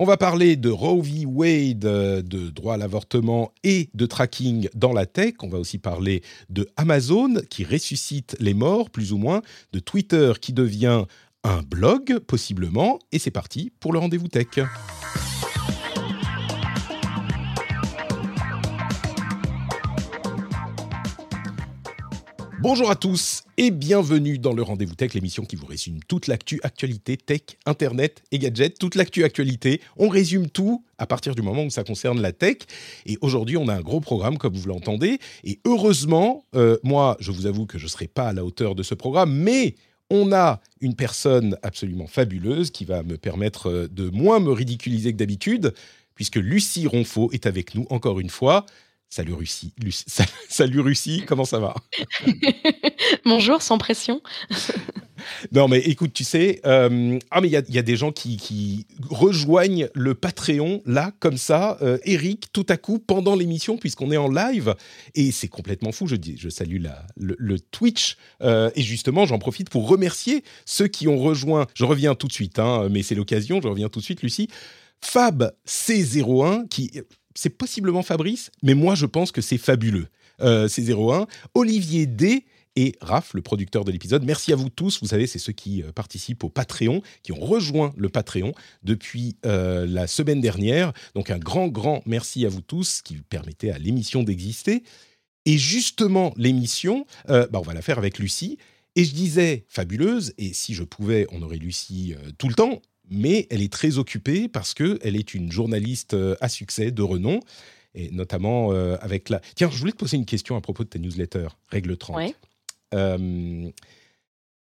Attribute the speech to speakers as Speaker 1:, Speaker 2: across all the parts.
Speaker 1: On va parler de Roe v. Wade, euh, de droit à l'avortement et de tracking dans la tech. On va aussi parler de Amazon qui ressuscite les morts, plus ou moins, de Twitter qui devient un blog, possiblement. Et c'est parti pour le rendez-vous tech. Bonjour à tous et bienvenue dans le Rendez-vous Tech, l'émission qui vous résume toute l'actu, actualité, tech, internet et gadgets, toute l'actu, actualité. On résume tout à partir du moment où ça concerne la tech. Et aujourd'hui, on a un gros programme, comme vous l'entendez. Et heureusement, euh, moi, je vous avoue que je ne serai pas à la hauteur de ce programme, mais on a une personne absolument fabuleuse qui va me permettre euh, de moins me ridiculiser que d'habitude, puisque Lucie Ronfaux est avec nous encore une fois. Salut Russie. Salut Russie, comment ça va?
Speaker 2: Bonjour, sans pression.
Speaker 1: non, mais écoute, tu sais, euh, ah, mais il y, a des gens qui, rejoignent le Patreon, là, comme ça, euh, Eric, tout à coup, pendant l'émission, puisqu'on est en live. Et c'est complètement fou. Je, dis, je salue la, le, Twitch. Euh, et justement, j'en profite pour remercier ceux qui ont rejoint. Je reviens tout de suite, hein, mais c'est l'occasion. Je reviens tout de suite, Lucie. Fab C01, qui c'est possiblement Fabrice, mais moi je pense que c'est fabuleux. Euh, c'est 01. Olivier D et Raph, le producteur de l'épisode. Merci à vous tous. Vous savez, c'est ceux qui euh, participent au Patreon, qui ont rejoint le Patreon depuis euh, la semaine dernière. Donc un grand, grand merci à vous tous qui permettez à l'émission d'exister. Et justement, l'émission, bah, on va la faire avec Lucie. Et je disais fabuleuse, et si je pouvais, on aurait Lucie tout le temps mais elle est très occupée parce qu'elle est une journaliste euh, à succès, de renom, et notamment euh, avec la... Tiens, je voulais te poser une question à propos de ta newsletter, Règle 30. Euh,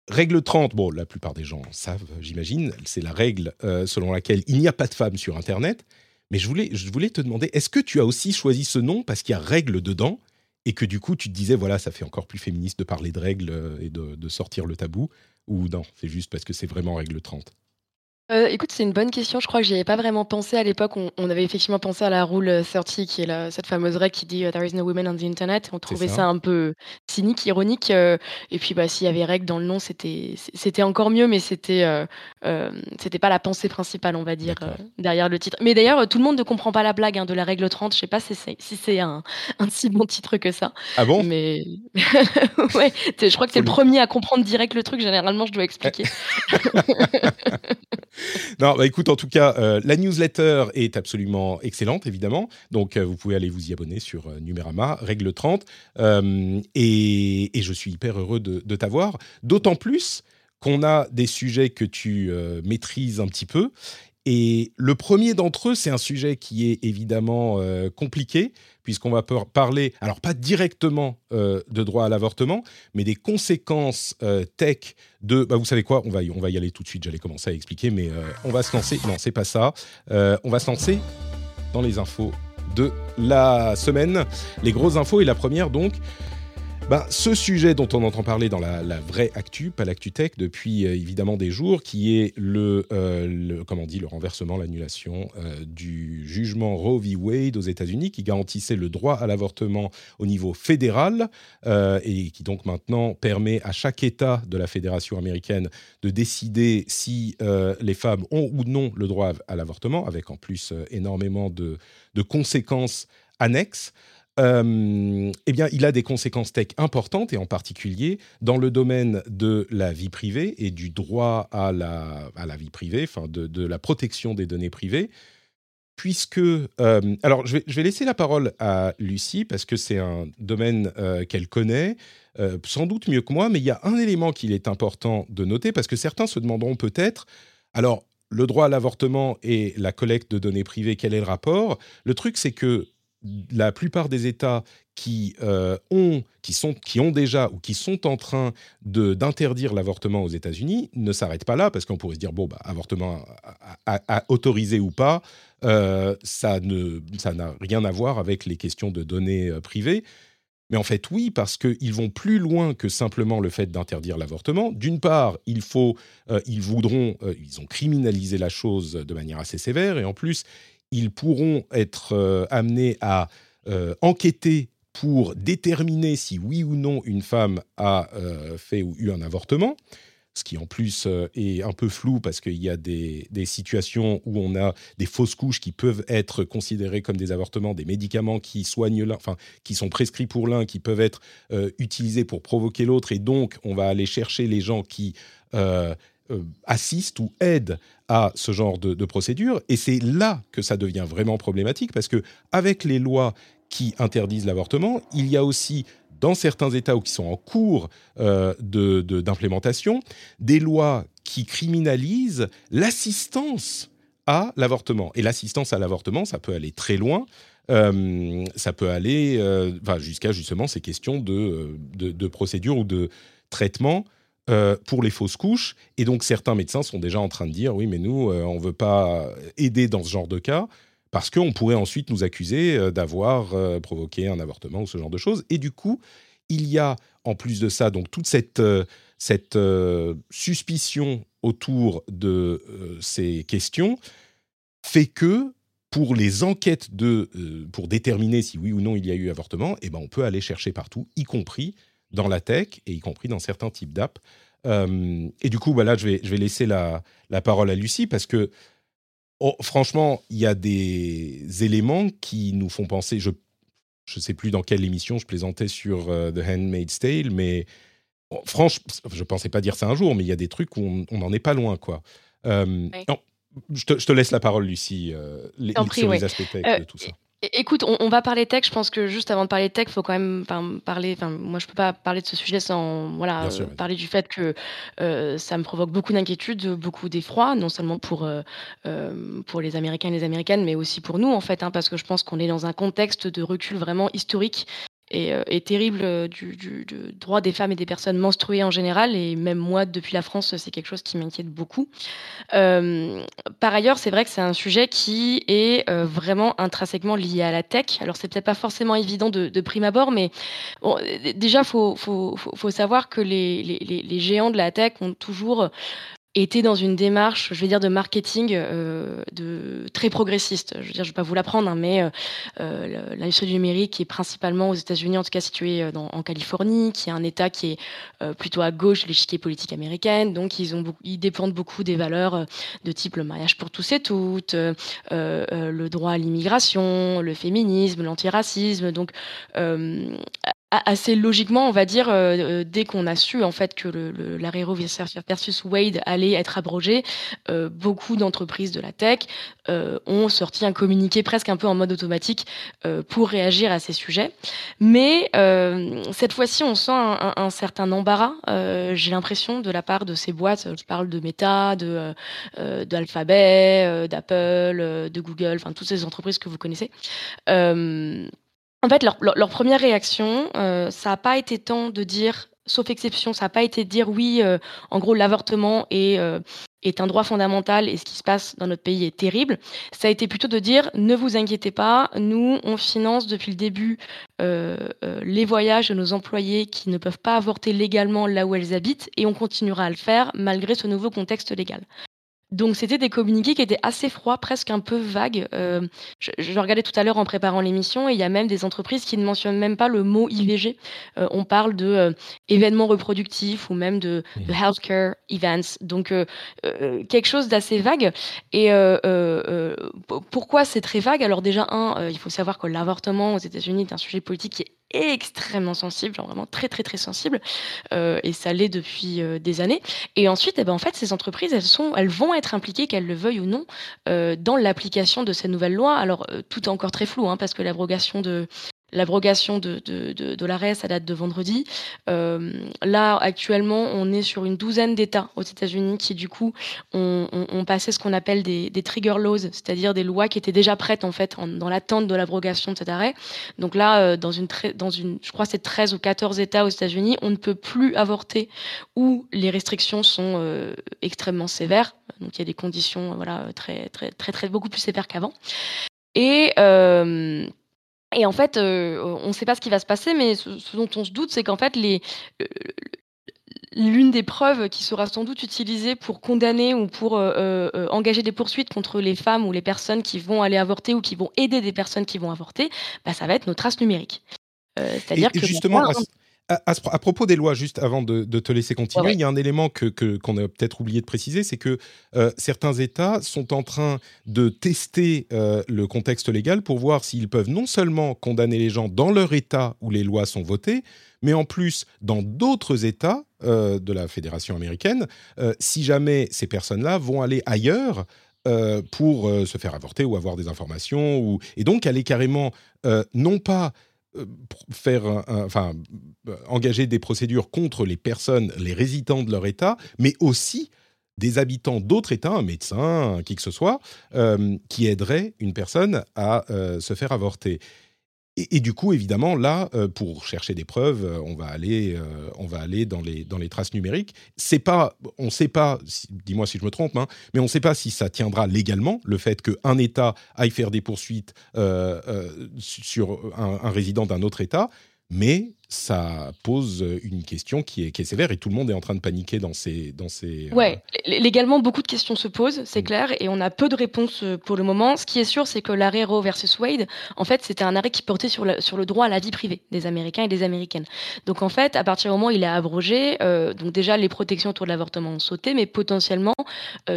Speaker 1: règle 30, bon, la plupart des gens savent, j'imagine, c'est la règle selon laquelle il n'y a pas de femmes sur Internet. Mais je voulais, je voulais te demander, est-ce que tu as aussi choisi ce nom parce qu'il y a règle dedans et que du coup tu te disais, voilà, ça fait encore plus féministe de parler de règles et de, de sortir le tabou Ou non, c'est juste parce que c'est vraiment règle 30
Speaker 2: euh, écoute, c'est une bonne question. Je crois que j'y avais pas vraiment pensé à l'époque. On, avait effectivement pensé à la rule 30, qui est la, cette fameuse règle qui dit euh, There is no women on the internet. On trouvait ça. un peu cynique, ironique. Euh, et puis, bah, s'il y avait règle dans le nom, c'était c'était encore mieux, mais c'était c'était pas la pensée principale, on va dire, derrière le titre. Mais d'ailleurs, tout le monde ne comprend pas la blague hein, de la règle 30. Je sais pas si c'est si c'est un, un si bon titre que ça.
Speaker 1: Ah bon?
Speaker 2: Mais ouais, je crois que c'est le premier à comprendre direct le truc. Généralement, je dois expliquer.
Speaker 1: non, bah écoute, en tout cas, euh, la newsletter est absolument excellente, évidemment. Donc, euh, vous pouvez aller vous y abonner sur euh, Numérama, règle 30. Et, je suis hyper heureux de t'avoir. D'autant plus qu'on a des sujets que tu maîtrises un petit peu. Et le premier d'entre eux, c'est un sujet qui est évidemment compliqué, puisqu'on va parler, alors pas directement euh, de droit à l'avortement, mais des conséquences euh, tech de, bah, vous savez quoi, on va, y, aller tout de suite, j'allais commencer à expliquer, mais euh, on va se lancer, non, c'est pas ça, on va se lancer dans les infos de la semaine, les grosses infos, et la première donc, ben, ce sujet dont on entend parler dans la, vraie actu, pas l'actu tech, depuis euh, évidemment des jours, qui est le, euh, comment dit, le renversement, l'annulation euh, du jugement Roe v. Wade aux États-Unis, qui garantissait le droit à l'avortement au niveau fédéral et qui donc maintenant permet à chaque État de la fédération américaine de décider si les femmes ont ou non le droit à l'avortement, avec en plus énormément de conséquences annexes. Euh, eh bien, il a des conséquences tech importantes, et en particulier dans le domaine de la vie privée et du droit à la, à la vie privée, enfin de, de, la protection des données privées. Puisque, euh, alors je vais, je vais, laisser la parole à Lucie parce que c'est un domaine euh, qu'elle connaît, sans doute mieux que moi, mais il y a un élément qu'il est important de noter parce que certains se demanderont peut-être, alors le droit à l'avortement et la collecte de données privées, quel est le rapport? Le truc, c'est que la plupart des États qui, euh, ont, qui, sont, qui ont déjà ou qui sont en train d'interdire l'avortement aux États-Unis ne s'arrêtent pas là, parce qu'on pourrait se dire, bon, bah, avortement autorisé ou pas, euh, ça n'a rien à voir avec les questions de données euh, privées. Mais en fait, oui, parce qu'ils vont plus loin que simplement le fait d'interdire l'avortement. D'une part, il faut, ils voudront, ils ont criminalisé la chose de manière assez sévère, et en plus, ils pourront être euh, amenés à euh, enquêter pour déterminer si oui ou non une femme a euh, fait ou eu un avortement. ce qui en plus est un peu flou parce qu'il y a des, situations où on a des fausses couches qui peuvent être considérées comme des avortements, des médicaments qui soignent enfin qui sont prescrits pour l'un, qui peuvent être utilisés pour provoquer l'autre, et donc on va aller chercher les gens qui assistent ou aident à ce genre de, de procédure, et c'est là que ça devient vraiment problématique parce que avec les lois qui interdisent l'avortement, il y a aussi dans certains États ou qui sont en cours euh, d'implémentation, des lois qui criminalisent l'assistance à l'avortement. Et l'assistance à l'avortement, ça peut aller très loin. Euh, ça peut aller euh, jusqu'à justement ces questions de, de, procédure ou de traitement pour les fausses couches. Et donc certains médecins sont déjà en train de dire, oui, mais nous, on ne veut pas aider dans ce genre de cas parce qu'on pourrait ensuite nous accuser euh, d'avoir euh, provoqué un avortement ou ce genre de choses. Et du coup, il y a en plus de ça donc toute cette, euh, cette suspicion autour de ces questions fait que pour les enquêtes de, pour déterminer si oui ou non il y a eu avortement, eh ben on peut aller chercher partout, y compris dans la tech et y compris dans certains types d'apps. et du coup, bah là, je vais, je vais laisser la, la parole à Lucie parce que Oh, franchement, il y a des éléments qui nous font penser. Je ne sais plus dans quelle émission je plaisantais sur euh, The Handmaid's Tale, mais franchement, je pensais pas dire ça un jour, mais il y a des trucs où on n'en est pas loin, quoi. Euh, je, te, laisse la parole, Lucie, euh, sur les aspects tech de tout ça.
Speaker 2: Écoute, on, va parler tech. Je pense que juste avant de parler tech, il faut quand même parler. Enfin, moi, je peux pas parler de ce sujet sans voilà parler du fait que euh, ça me provoque beaucoup d'inquiétude, beaucoup d'effroi, non seulement pour euh, euh, pour les Américains et les Américaines, mais aussi pour nous en fait, hein, parce que je pense qu'on est dans un contexte de recul vraiment historique et, euh, terrible euh, du, droit des femmes et des personnes menstruées en général. Et même moi, depuis la France, c'est quelque chose qui m'inquiète beaucoup. Euh, par ailleurs, c'est vrai que c'est un sujet qui est vraiment intrinsèquement lié à la tech. Alors, c'est peut-être pas forcément évident de, prime abord, mais déjà, faut, faut, savoir que les, géants de la tech ont toujours était dans une démarche, je vais dire, de marketing euh, de, très progressiste. Je veux dire, je vais pas vous l'apprendre, hein, mais euh, euh l'industrie du numérique est principalement aux États-Unis, en tout cas située euh, dans, en Californie, qui est un État qui est euh, plutôt à gauche de l'échiquier politique américaine. Donc, ils, ont ils dépendent beaucoup des valeurs de type le mariage pour tous et toutes, le droit à l'immigration, le féminisme, l'antiracisme. Donc, assez logiquement, on va dire, euh, euh, dès qu'on a su en fait que le, l'arrêt Roe versus Wade allait être abrogé, euh, beaucoup d'entreprises de la tech ont sorti un communiqué presque un peu en mode automatique pour réagir à ces sujets. Mais cette fois-ci, on sent un, certain embarras. j'ai l'impression de la part de ces boîtes. Je parle de Meta, de d'Alphabet, d'Apple, de Google, enfin toutes ces entreprises que vous connaissez. En fait, leur, première réaction, euh, ça n'a pas été tant de dire, sauf exception, ça n'a pas été de dire oui, euh, en gros, l'avortement euh, est un droit fondamental et ce qui se passe dans notre pays est terrible. Ça a été plutôt de dire ne vous inquiétez pas, nous, on finance depuis le début les voyages de nos employés qui ne peuvent pas avorter légalement là où elles habitent et on continuera à le faire malgré ce nouveau contexte légal. Donc c'était des communiqués qui étaient assez froids, presque un peu vagues. Euh, je, je, regardais tout à l'heure en préparant l'émission et il y a même des entreprises qui ne mentionnent même pas le mot IVG. Euh, on parle de euh, événements reproductifs ou même de, de healthcare events. Donc quelque chose d'assez vague. Et pourquoi c'est très vague? Alors déjà un, il faut savoir que l'avortement aux États-Unis est un sujet politique qui est extrêmement sensible, genre vraiment très très très sensible, euh, et ça l'est depuis euh, des années. Et ensuite, eh ben, en fait, ces entreprises, elles, sont, elles vont être impliquées, qu'elles le veuillent ou non, euh, dans l'application de ces nouvelles lois. Alors, tout est encore très flou, hein, parce que l'abrogation de, l'abrogation de, de, de, de l'arrêt, ça date de vendredi. Euh, là, actuellement, on est sur une douzaine d'États aux États-Unis qui, du coup, ont, passé ce qu'on appelle des, des, trigger laws, c'est-à-dire des lois qui étaient déjà prêtes, en fait, dans l'attente de l'abrogation de cet arrêt. Donc là, euh, dans, une dans une, je crois c'est 13 ou 14 États aux États-Unis, on ne peut plus avorter où les restrictions sont euh, extrêmement sévères. Donc il y a des conditions, voilà, très, très, très, très, beaucoup plus sévères qu'avant. Et et en fait, euh, on ne sait pas ce qui va se passer, mais ce, dont on se doute, c'est qu'en fait, les, l'une des preuves qui sera sans doute utilisée pour condamner ou pour euh, euh, engager des poursuites contre les femmes ou les personnes qui vont aller avorter ou qui vont aider des personnes qui vont avorter, bah, ça va être nos traces numériques.
Speaker 1: C'est-à-dire que justement, à, propos des lois, juste avant de, te laisser continuer, il y a un élément que, qu'on a peut-être oublié de préciser, c'est que euh, certains États sont en train de tester euh, le contexte légal pour voir s'ils peuvent non seulement condamner les gens dans leur État où les lois sont votées, mais en plus dans d'autres États euh, de la Fédération américaine, si jamais ces personnes-là vont aller ailleurs pour se faire avorter ou avoir des informations, ou... et donc aller carrément non pas euh, faire, enfin, euh, engager des procédures contre les personnes, les résidents de leur État, mais aussi des habitants d'autres États, un médecin, qui que ce soit, euh, qui aiderait une personne à se faire avorter. Et, du coup, évidemment, là, euh, pour chercher des preuves, euh, on va aller, euh, on va aller dans les dans les traces numériques. C'est pas, on ne sait pas. Dis-moi si je me trompe, hein, mais on ne sait pas si ça tiendra légalement le fait qu'un État aille faire des poursuites sur un résident d'un autre État mais ça pose une question qui est, qui est, sévère et tout le monde est en train de paniquer dans ces... Dans ces
Speaker 2: euh, ouais, légalement, beaucoup de questions se posent, c'est mm. clair, et on a peu de réponses euh, pour le moment. Ce qui est sûr, c'est que l'arrêt Roe versus Wade, en fait, c'était un arrêt qui portait sur, sur le droit à la vie privée des Américains et des Américaines. Donc, en fait, à partir du moment où il est abrogé, euh, donc déjà, les protections autour de l'avortement ont sauté, mais potentiellement,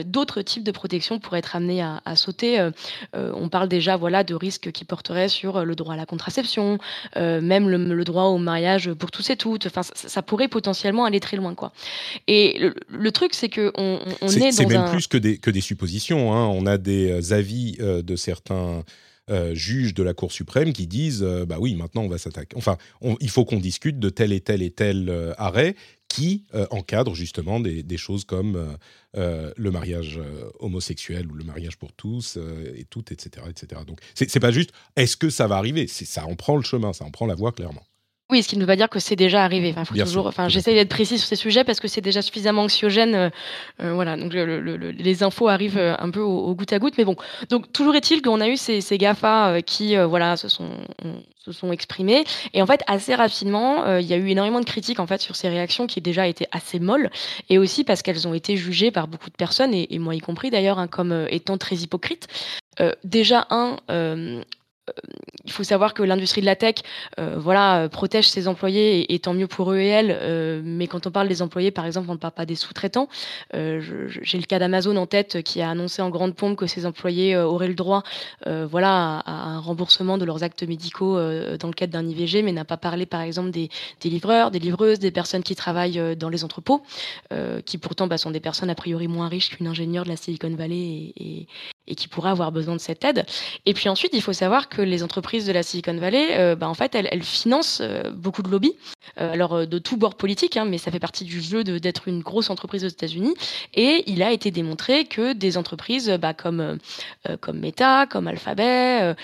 Speaker 2: d'autres types de protections pourraient être amenées à, sauter. on parle déjà voilà, de risques qui porteraient sur le droit à la contraception, même le, le droit au mariage pour tous et toutes. Enfin, ça, pourrait potentiellement aller très loin, quoi. Et le, truc, c'est que on, est,
Speaker 1: C'est même plus que des, que des suppositions. Hein. On a des euh, avis euh, de certains. Euh, juges de la Cour suprême qui disent bah oui maintenant on va s'attaquer enfin il faut qu'on discute de tel et tel et tel arrêt qui encadre justement des, des, choses comme le mariage homosexuel ou le mariage pour tous et tout etc etc donc c'est pas juste est-ce que ça va arriver? Ça en prend le chemin ça en prend la voie clairement
Speaker 2: oui, ce qui ne veut pas dire que c'est déjà arrivé. Enfin, faut toujours. Enfin, j'essaie d'être précis sur ces sujets parce que c'est déjà suffisamment anxiogène. Euh, euh, voilà, donc les infos arrivent euh, un peu au, goutte à goutte, mais bon. Donc toujours est-il qu'on a eu ces, ces Gafa qui, voilà, se sont se sont exprimés et en fait assez rapidement, il y a eu énormément de critiques en fait sur ces réactions qui déjà étaient assez molles et aussi parce qu'elles ont été jugées par beaucoup de personnes et, moi y compris d'ailleurs hein, comme étant très hypocrites. déjà un euh, il faut savoir que l'industrie de la tech, euh, voilà, protège ses employés et, tant mieux pour eux et elles. Euh, mais quand on parle des employés, par exemple, on ne parle pas des sous-traitants. J'ai le cas d'Amazon en tête qui a annoncé en grande pompe que ses employés auraient le droit, voilà, à, un remboursement de leurs actes médicaux dans le cadre d'un IVG, mais n'a pas parlé, par exemple, des, livreurs, des livreuses, des personnes qui travaillent dans les entrepôts, qui pourtant bah, sont des personnes a priori moins riches qu'une ingénieure de la Silicon Valley et, et qui pourraient avoir besoin de cette aide. Et puis ensuite, il faut savoir que les entreprises de la Silicon Valley, euh, bah, en fait, elles, financent euh, beaucoup de lobbies, euh, alors de tout bord politique, hein, mais ça fait partie du jeu d'être une grosse entreprise aux États-Unis. Et il a été démontré que des entreprises bah, comme, comme Meta, comme Alphabet,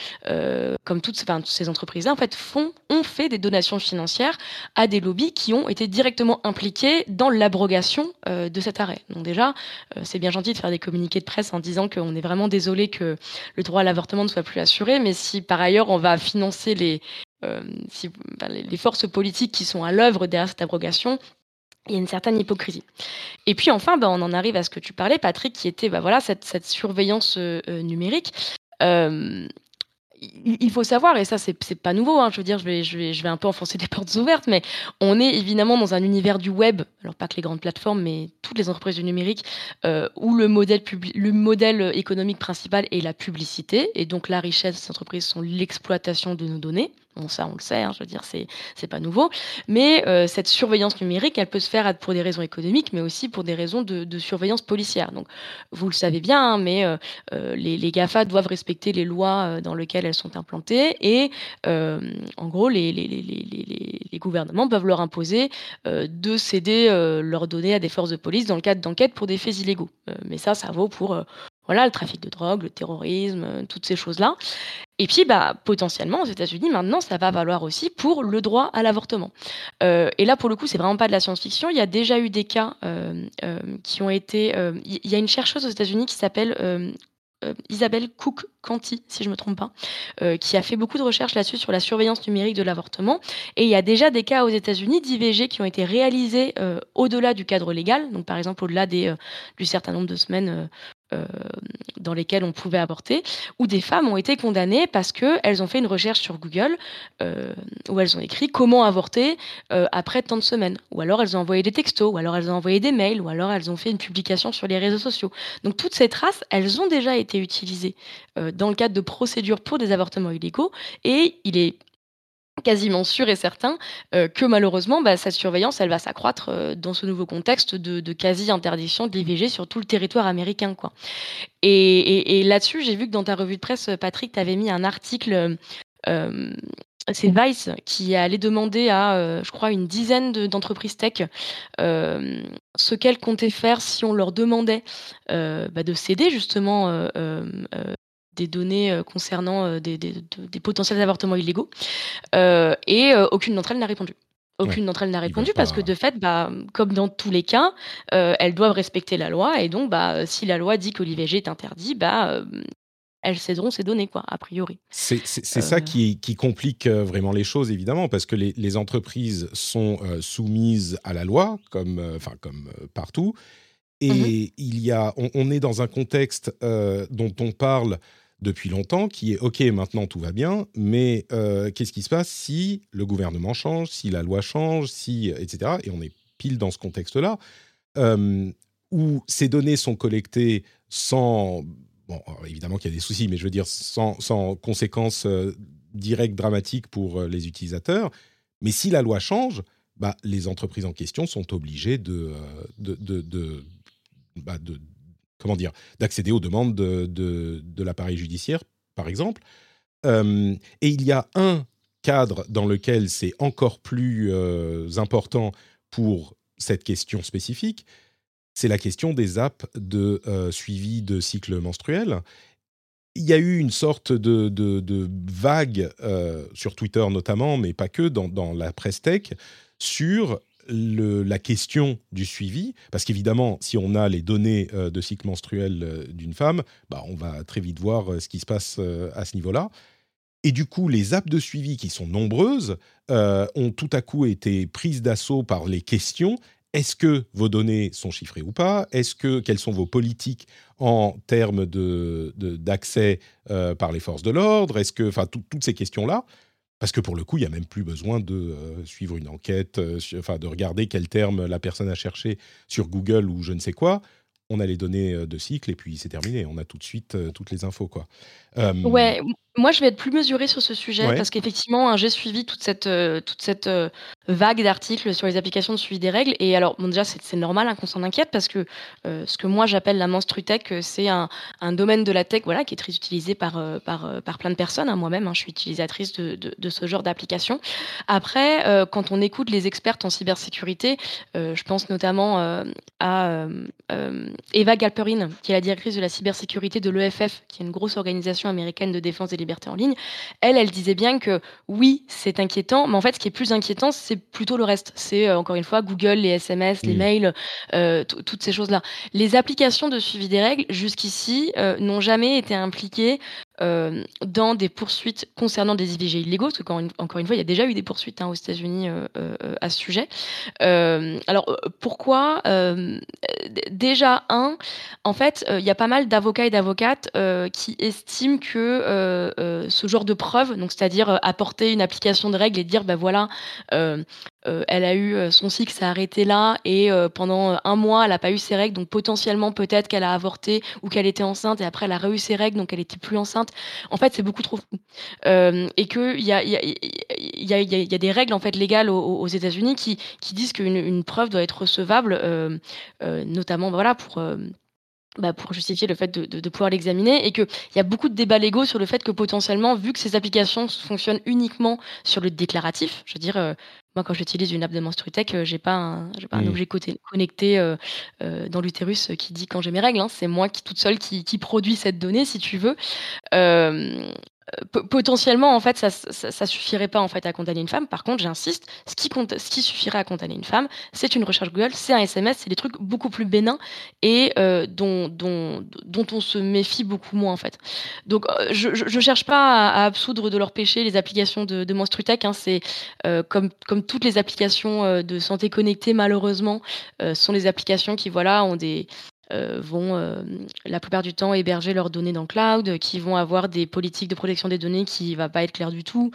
Speaker 2: comme toutes, toutes ces entreprises-là, en fait, font, ont fait des donations financières à des lobbies qui ont été directement impliqués dans l'abrogation de cet arrêt. Donc déjà, c'est bien gentil de faire des communiqués de presse en disant qu'on est vraiment désolé que le droit à l'avortement ne soit plus assuré, mais si par ailleurs on va financer les, euh, les, forces politiques qui sont à l'œuvre derrière cette abrogation, il y a une certaine hypocrisie. Et puis enfin, ben, on en arrive à ce que tu parlais, Patrick, qui était ben, voilà, cette, cette surveillance euh, numérique. Euh, il faut savoir, et ça c'est pas nouveau, hein, je veux dire, je vais, un peu enfoncer des portes ouvertes, mais on est évidemment dans un univers du web, alors pas que les grandes plateformes, mais toutes les entreprises du numérique, euh, où le modèle, le modèle économique principal est la publicité, et donc la richesse de ces entreprises sont l'exploitation de nos données. Ça, on le sait, hein, je veux dire, c'est, pas nouveau. Mais euh, cette surveillance numérique, elle peut se faire pour des raisons économiques, mais aussi pour des raisons de, surveillance policière. Donc, vous le savez bien, hein, mais euh, euh, les, GAFA doivent respecter les lois dans lesquelles elles sont implantées. Et en gros, les, les, les, gouvernements peuvent leur imposer de céder leurs données à des forces de police dans le cadre d'enquêtes pour des faits illégaux. mais ça, ça vaut pour voilà, le trafic de drogue, le terrorisme, toutes ces choses-là. Et puis, bah, potentiellement, aux États-Unis, maintenant, ça va valoir aussi pour le droit à l'avortement. Euh, et là, pour le coup, c'est vraiment pas de la science-fiction. Il y a déjà eu des cas euh, euh, qui ont été. Il y a une chercheuse aux États-Unis qui s'appelle Isabelle Cook Canty, si je me trompe pas, qui a fait beaucoup de recherches là-dessus sur la surveillance numérique de l'avortement. Et il y a déjà des cas aux États-Unis d'IVG qui ont été réalisés au-delà du cadre légal, donc par exemple au-delà du certain nombre de semaines dans lesquelles on pouvait avorter, où des femmes ont été condamnées parce qu'elles ont fait une recherche sur Google où elles ont écrit comment avorter après tant de semaines, ou alors elles ont envoyé des textos, ou alors elles ont envoyé des mails, ou alors elles ont fait une publication sur les réseaux sociaux. Donc toutes ces traces, elles ont déjà été utilisées dans le cadre de procédures pour des avortements illégaux, et il est quasiment sûr et certain euh, que malheureusement, bah, cette surveillance, elle va s'accroître euh, dans ce nouveau contexte de, quasi-interdiction de l'IVG sur tout le territoire américain. Et, là-dessus, j'ai vu que dans ta revue de presse, Patrick, tu avais mis un article, euh, c'est Vice, qui allait demander à, je crois, une dizaine d'entreprises tech ce qu'elles comptaient faire si on leur demandait bah, de céder justement des données euh, concernant euh, des, potentiels avortements illégaux. Euh, et aucune d'entre elles n'a répondu. Aucune d'entre elles n'a répondu parce que de fait, bah, comme dans tous les cas, elles doivent respecter la loi et donc, bah, si la loi dit que l'IVG est interdit, bah, elles céderont ces données, quoi, a priori.
Speaker 1: C'est ça qui, complique vraiment les choses, évidemment, parce que les, entreprises sont soumises à la loi, comme, enfin, comme partout. Et mmh il y a, on, est dans un contexte dont on parle depuis longtemps, qui est OK, maintenant tout va bien, mais euh, qu'est-ce qui se passe si le gouvernement change, si la loi change, si etc. Et on est pile dans ce contexte-là euh, où ces données sont collectées sans bon, évidemment qu'il y a des soucis, mais je veux dire sans, conséquences euh, directes dramatiques pour les utilisateurs. Mais si la loi change, bah, les entreprises en question sont obligées de, de, de, de, bah, de comment dire, d'accéder aux demandes de, de, l'appareil judiciaire, par exemple. Euh, et il y a un cadre dans lequel c'est encore plus euh, important pour cette question spécifique, c'est la question des apps de euh, suivi de cycle menstruel. Il y a eu une sorte de, de, vague, sur Twitter notamment, mais pas que, dans, dans la presse tech, sur la question du suivi, parce qu'évidemment, si on a les données euh, de cycle menstruel euh, d'une femme, bah, on va très vite voir euh, ce qui se passe à ce niveau-là. Et du coup, les apps de suivi, qui sont nombreuses, ont tout à coup été prises d'assaut par les questions. Est-ce que vos données sont chiffrées ou pas? Est-ce que quelles sont vos politiques en termes d'accès de, par les forces de l'ordre? Est-ce que, enfin, toutes ces questions-là, parce que pour le coup, il n'y a même plus besoin de euh, suivre une enquête, euh, enfin de regarder quel terme la personne a cherché sur Google ou je ne sais quoi. On a les données euh, de cycle et puis c'est terminé. On a tout de suite toutes les infos. Quoi.
Speaker 2: Ouais, moi, je vais être plus mesurée sur ce sujet parce qu'effectivement, hein, j'ai suivi toute cette, euh, toute cette euh, vague d'articles sur les applications de suivi des règles. Et alors, bon, déjà, c'est normal hein, qu'on s'en inquiète parce que euh, ce que moi j'appelle la menstrutech, c'est un, un, domaine de la tech voilà, qui est très utilisé par, par, par plein de personnes. Hein. Moi-même, je suis utilisatrice de, de, de ce genre d'application. Après, quand on écoute les expertes en cybersécurité, je pense notamment à Eva Galperin, qui est la directrice de la cybersécurité de l'EFF, qui est une grosse organisation américaine de défense des libertés en ligne, elle, elle disait bien que oui, c'est inquiétant, mais en fait, ce qui est plus inquiétant, c'est plutôt le reste. C'est euh, encore une fois Google, les SMS, les mails, euh, toutes ces choses-là. Les applications de suivi des règles, jusqu'ici, euh, n'ont jamais été impliquées euh, dans des poursuites concernant des IVG illégaux, parce que encore une fois, il y a déjà eu des poursuites hein, aux États-Unis euh, euh, à ce sujet. alors pourquoi Déjà un, en fait, il y a pas mal d'avocats et d'avocates qui estiment que ce genre de preuve, c'est-à-dire apporter une application de règles et dire ben voilà, euh, elle a eu euh, son cycle s'est arrêté là et euh, pendant un mois elle n'a pas eu ses règles. Donc potentiellement peut-être qu'elle a avorté ou qu'elle était enceinte et après elle a eu ses règles donc elle était plus enceinte. En fait c'est beaucoup trop fou et que il y a, y, a, des règles en fait légales aux, États-Unis qui, disent qu'une une preuve doit être recevable notamment voilà pour bah, pour justifier le fait de, pouvoir l'examiner. Et qu'il y a beaucoup de débats légaux sur le fait que potentiellement, vu que ces applications fonctionnent uniquement sur le déclaratif, je veux dire, moi quand j'utilise une app de Menstrutech, euh, j'ai pas un, j'ai pas un objet connecté euh, dans l'utérus qui dit quand j'ai mes règles, hein. c'est moi qui toute seule qui, qui, produit cette donnée si tu veux potentiellement, en fait, ça, ça, suffirait pas en fait à condamner une femme. Par contre, j'insiste, ce qui, compte, ce qui suffirait à condamner une femme, c'est une recherche Google, c'est un SMS, c'est des trucs beaucoup plus bénins et euh, dont, dont, dont, on se méfie beaucoup moins en fait. Donc, euh, je, je, cherche pas à, absoudre de leur péché les applications de, de Monstrutech. Hein, c'est euh, comme, comme toutes les applications de santé connectée, malheureusement, sont des applications qui voilà ont des vont la plupart du temps héberger leurs données dans le cloud, qui vont avoir des politiques de protection des données qui ne va pas être claires du tout.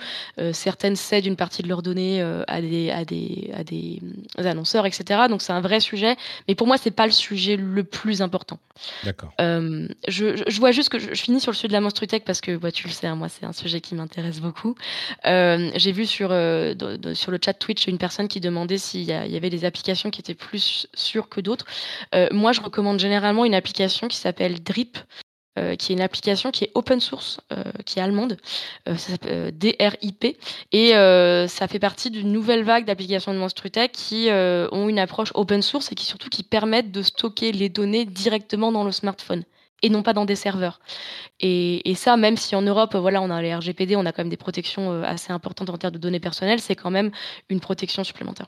Speaker 2: certaines cèdent une partie de leurs données à des, à des, à des annonceurs, etc. Donc c'est un vrai sujet. Mais pour moi, c'est pas le sujet le plus important.
Speaker 1: D'accord.
Speaker 2: je, je, vois juste que je, finis sur le sujet de la menstruitech parce que bah, tu le sais, hein, moi c'est un sujet qui m'intéresse beaucoup. J'ai vu sur, sur le chat Twitch une personne qui demandait s'il y, avait des applications qui étaient plus sûres que d'autres. moi, je recommande généralement une application qui s'appelle Drip, euh, qui est une application qui est open source, euh, qui est allemande, euh, ça s'appelle DRIP, et ça fait partie d'une nouvelle vague d'applications de Monstrutech qui ont une approche open source et qui surtout qui permettent de stocker les données directement dans le smartphone et non pas dans des serveurs. Et, et, ça, même si en Europe, voilà, on a les RGPD, on a quand même des protections assez importantes en termes de données personnelles, c'est quand même une protection supplémentaire.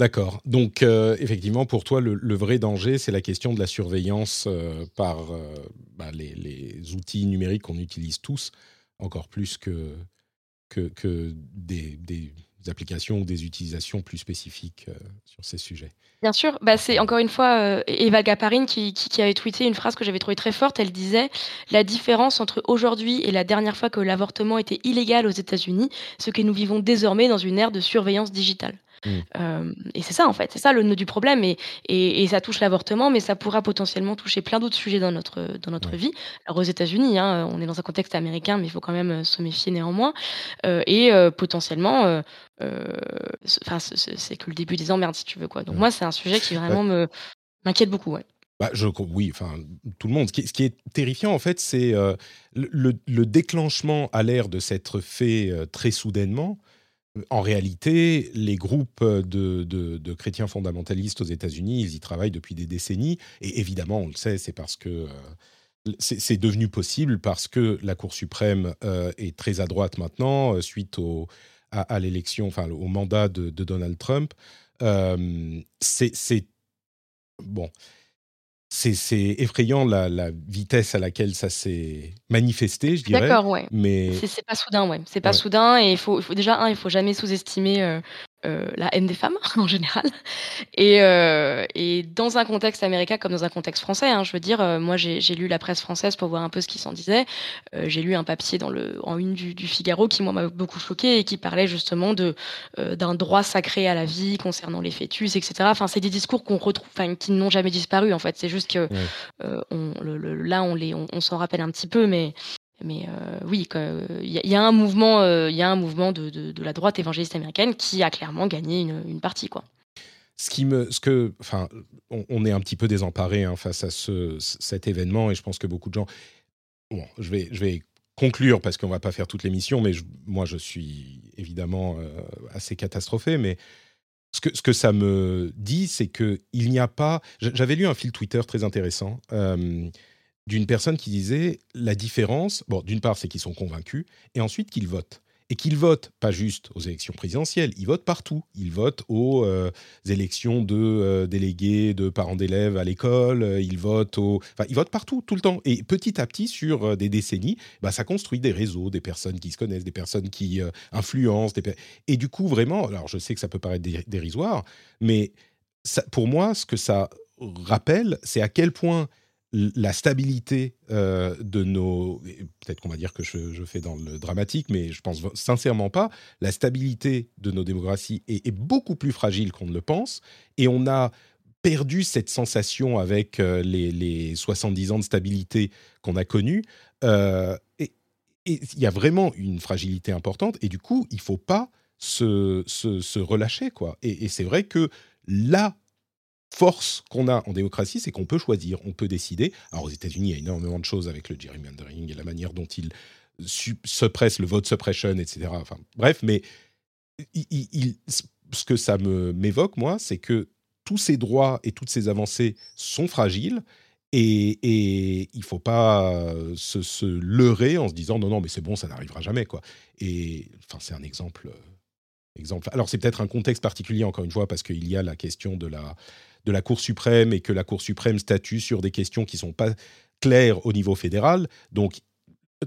Speaker 1: D'accord. Donc, euh, effectivement, pour toi, le, vrai danger, c'est la question de la surveillance euh, par euh, bah, les, outils numériques qu'on utilise tous, encore plus que, que, des, applications ou des utilisations plus spécifiques sur ces sujets.
Speaker 2: Bien sûr, bah, c'est encore une fois Eva Gaparine qui, qui, avait tweeté une phrase que j'avais trouvée très forte. Elle disait La différence entre aujourd'hui et la dernière fois que l'avortement était illégal aux États-Unis, c'est que nous vivons désormais dans une ère de surveillance digitale. Mmh. et c'est ça, en fait, c'est ça le nœud du problème. Et, et, ça touche l'avortement, mais ça pourra potentiellement toucher plein d'autres sujets dans notre, dans notre vie. Alors, aux États-Unis, hein, on est dans un contexte américain, mais il faut quand même se méfier néanmoins. et potentiellement, enfin, c'est que le début des emmerdes, si tu veux. Quoi. Donc, moi, c'est un sujet qui vraiment me m'inquiète beaucoup. Ouais.
Speaker 1: Bah, je, oui, enfin, tout le monde. Ce qui, ce qui est terrifiant, en fait, c'est le, le, déclenchement à l'air de s'être fait très soudainement en réalité, les groupes de, chrétiens fondamentalistes aux États-Unis, ils y travaillent depuis des décennies. Et évidemment, on le sait, c'est parce que euh, c'est devenu possible parce que la Cour suprême euh, est très à droite maintenant, euh, suite au, à, l'élection, enfin au mandat de, Donald Trump. c'est bon c'est effrayant la, vitesse à laquelle ça s'est manifesté, je dirais.
Speaker 2: D'accord, ouais. Mais c'est pas soudain, ouais. C'est pas soudain et il faut, faut, déjà un, il faut jamais sous-estimer euh, euh, la haine des femmes en général. Et, euh, et, dans un contexte américain comme dans un contexte français, hein, je veux dire, euh, moi j'ai lu la presse française pour voir un peu ce qui s'en disait. j'ai lu un papier dans le, en une du, du Figaro qui m'a beaucoup choqué et qui parlait justement de d'un droit sacré à la vie concernant les fœtus, etc. Enfin, c'est des discours qu'on retrouve, enfin, qui n'ont jamais disparu en fait. C'est juste que on, le, là on les, on, on s'en rappelle un petit peu, mais mais euh, oui, il y, a un mouvement, il y a un mouvement euh, de, la droite évangéliste américaine qui a clairement gagné une, partie, quoi.
Speaker 1: Ce qui me, ce que, enfin, on, est un petit peu désemparé hein, face à ce, cet événement, et je pense que beaucoup de gens. Bon, je vais, je vais conclure parce qu'on va pas faire toute l'émission, mais moi je suis évidemment euh, assez catastrophé, mais ce que, ce que ça me dit, c'est que il n'y a pas. J'avais lu un fil Twitter très intéressant d'une personne qui disait la différence, bon, d'une part, c'est qu'ils sont convaincus, et ensuite qu'ils votent. Et qu'ils votent pas juste aux élections présidentielles, ils votent partout. Ils votent aux euh, élections de euh, délégués, de parents d'élèves à l'école, euh, ils votent. Enfin, ils votent partout, tout le temps. Et petit à petit, sur des décennies, bah, ça construit des réseaux, des personnes qui se connaissent, des personnes qui influencent. Et du coup, vraiment, alors je sais que ça peut paraître dérisoire, mais pour moi, ce que ça rappelle, c'est à quel point la stabilité euh, de nos... Peut-être qu'on va dire que je, fais dans le dramatique, mais je pense sincèrement pas. La stabilité de nos démocraties est, beaucoup plus fragile qu'on ne le pense. Et on a perdu cette sensation avec euh, les, 70 ans de stabilité qu'on a connus. Euh, et il y a vraiment une fragilité importante. Et du coup, il faut pas se, relâcher. quoi. Et c'est vrai que là force qu'on a en démocratie, c'est qu'on peut choisir, on peut décider. Alors aux États-Unis, il y a énormément de choses avec le gerrymandering et la manière dont ils suppressent le vote suppression, etc. Enfin, bref, mais ce que ça m'évoque, moi, c'est que tous ces droits et toutes ces avancées sont fragiles et, il ne faut pas se, leurrer en se disant non, non, mais c'est bon, ça n'arrivera jamais. quoi. Et enfin, c'est un exemple. exemple. Alors, c'est peut-être un contexte particulier, encore une fois, parce qu'il y a la question de la, de la Cour suprême et que la Cour suprême statue sur des questions qui ne sont pas claires au niveau fédéral. Donc,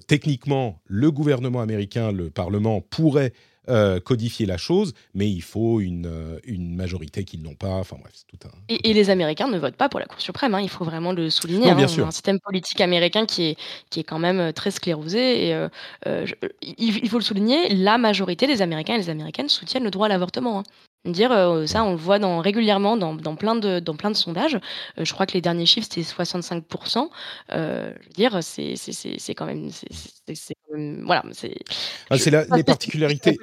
Speaker 1: techniquement, le gouvernement américain, le Parlement pourrait euh, codifier la chose, mais il faut une, euh, une majorité qu'ils n'ont pas. Enfin bref, c'est tout un.
Speaker 2: Et, les Américains ne votent pas pour la Cour suprême. Hein, il faut vraiment le souligner. Non,
Speaker 1: bien hein,
Speaker 2: Un système politique américain qui est, qui est quand même euh, très sclérosé. Et il, faut le souligner, la majorité des Américains et des Américaines soutiennent le droit à l'avortement. Hein. Dire, ça, on le voit dans, régulièrement dans, dans, plein de, dans plein de sondages. je crois que les derniers chiffres, c'était 65%. je veux dire, c'est quand même. c'est voilà, c'est.
Speaker 1: Ah, les particularités.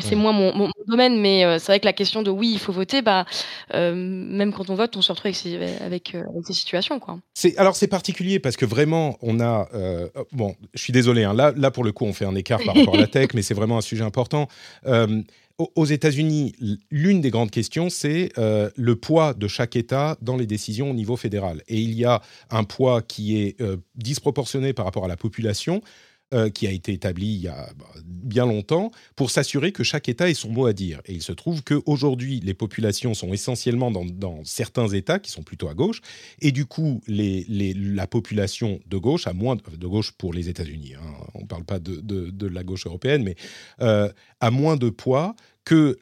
Speaker 2: C'est moins, mon, domaine, mais c'est vrai que la question de oui, il faut voter, bah, même quand on vote, on se retrouve avec ces, avec, ces situations, quoi.
Speaker 1: Alors c'est particulier parce que vraiment, on a. Bon, je suis désolé. Hein, là, là, pour le coup, on fait un écart par rapport à la tech, mais c'est vraiment un sujet important aux États-Unis, l'une des grandes questions, c'est euh, le poids de chaque État dans les décisions au niveau fédéral. Et il y a un poids qui est euh, disproportionné par rapport à la population, euh, qui a été établi il y a bah, bien longtemps, pour s'assurer que chaque État ait son mot à dire. Et il se trouve qu'aujourd'hui, les populations sont essentiellement dans, certains États qui sont plutôt à gauche, et du coup, la population de gauche, à moins de, gauche pour les États-Unis, hein, on ne parle pas de, la gauche européenne, mais euh, a moins de poids que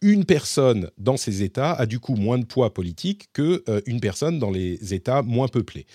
Speaker 1: une personne dans ces États a du coup moins de poids politique que euh, une personne dans les États moins peuplés.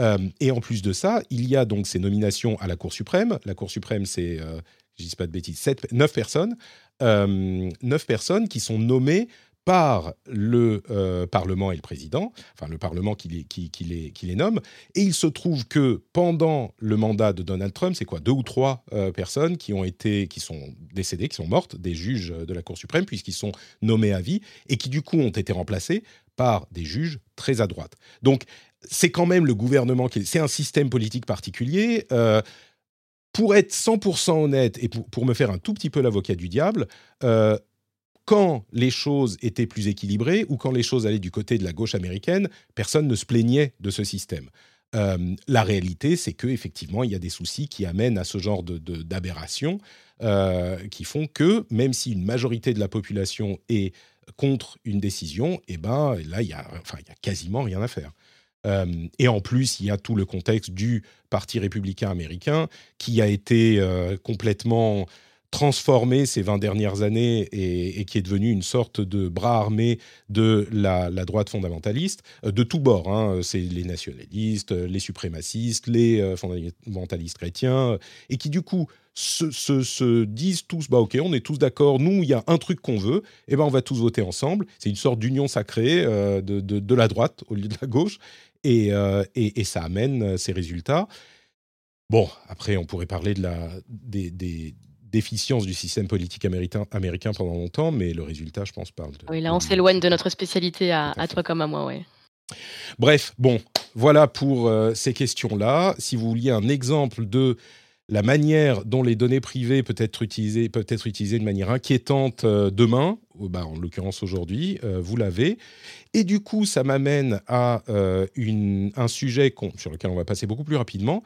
Speaker 1: Euh, et en plus de ça, il y a donc ces nominations à la Cour suprême. La Cour suprême, c'est, euh, je dis pas de bêtises, 7, 9 personnes, 9 personnes qui sont nommées par le euh, Parlement et le président, enfin le Parlement qui les, qui, les, qui les, nomme. Et il se trouve que pendant le mandat de Donald Trump, c'est quoi Deux ou trois euh, personnes qui ont été, qui sont décédées, qui sont mortes, des juges de la Cour suprême, puisqu'ils sont nommés à vie, et qui du coup ont été remplacés par des juges très à droite. Donc c'est quand même le gouvernement qui... C'est un système politique particulier. Euh, pour être 100% honnête et pour, pour, me faire un tout petit peu l'avocat du diable, quand les choses étaient plus équilibrées ou quand les choses allaient du côté de la gauche américaine, personne ne se plaignait de ce système. Euh, la réalité, c'est qu'effectivement, il y a des soucis qui amènent à ce genre de, euh, qui font que, même si une majorité de la population est contre une décision, eh ben, là, il y, a, enfin, il y a quasiment rien à faire. Euh, et en plus, il y a tout le contexte du Parti républicain américain qui a été complètement transformé ces 20 dernières années et, qui est devenu une sorte de bras armé de la, droite fondamentaliste, euh, de tous bords. Hein. C'est les nationalistes, les suprémacistes, les euh, fondamentalistes chrétiens, et qui du coup se, disent tous, bah ok, on est tous d'accord, nous, il y a un truc qu'on veut, et ben on va tous voter ensemble. C'est une sorte d'union sacrée euh, de, la droite au lieu de la gauche, et, et, ça amène ces résultats. Bon, après, on pourrait parler de la, des déficience du système politique américain, américain pendant longtemps, mais le résultat, je pense, parle de...
Speaker 2: Oui, là, on s'éloigne de notre spécialité à, toi comme à moi, oui.
Speaker 1: Bref, bon, voilà pour euh, ces questions-là. Si vous vouliez un exemple de la manière dont les données privées peuvent être utilisées, peuvent être utilisées de manière inquiétante euh, demain, ou bah, en l'occurrence aujourd'hui, euh, vous l'avez. Et du coup, ça m'amène à une, un sujet sur lequel on va passer beaucoup plus rapidement,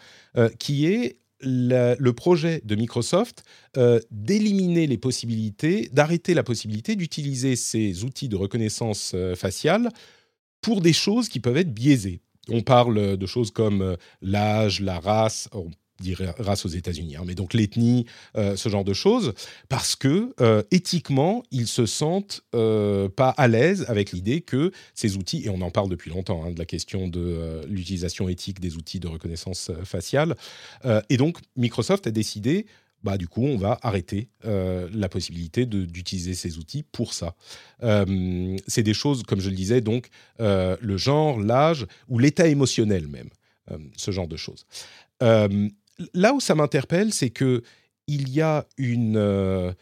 Speaker 1: qui est le projet de Microsoft euh, d'éliminer les possibilités, d'arrêter la possibilité d'utiliser ces outils de reconnaissance euh, faciale pour des choses qui peuvent être biaisées. On parle de choses comme euh, l'âge, la race, race aux États-Unis, hein, mais donc l'ethnie, euh, ce genre de choses, parce que euh, éthiquement, ils se sentent euh, pas à l'aise avec l'idée que ces outils, et on en parle depuis longtemps, hein, de la question de l'utilisation éthique des outils de reconnaissance faciale, et donc Microsoft a décidé bah, du coup, on va arrêter la possibilité d'utiliser ces outils pour ça. c'est des choses, comme je le disais, donc le genre, l'âge ou l'état émotionnel même, ce genre de choses là où ça m'interpelle, c'est que il y a une, euh,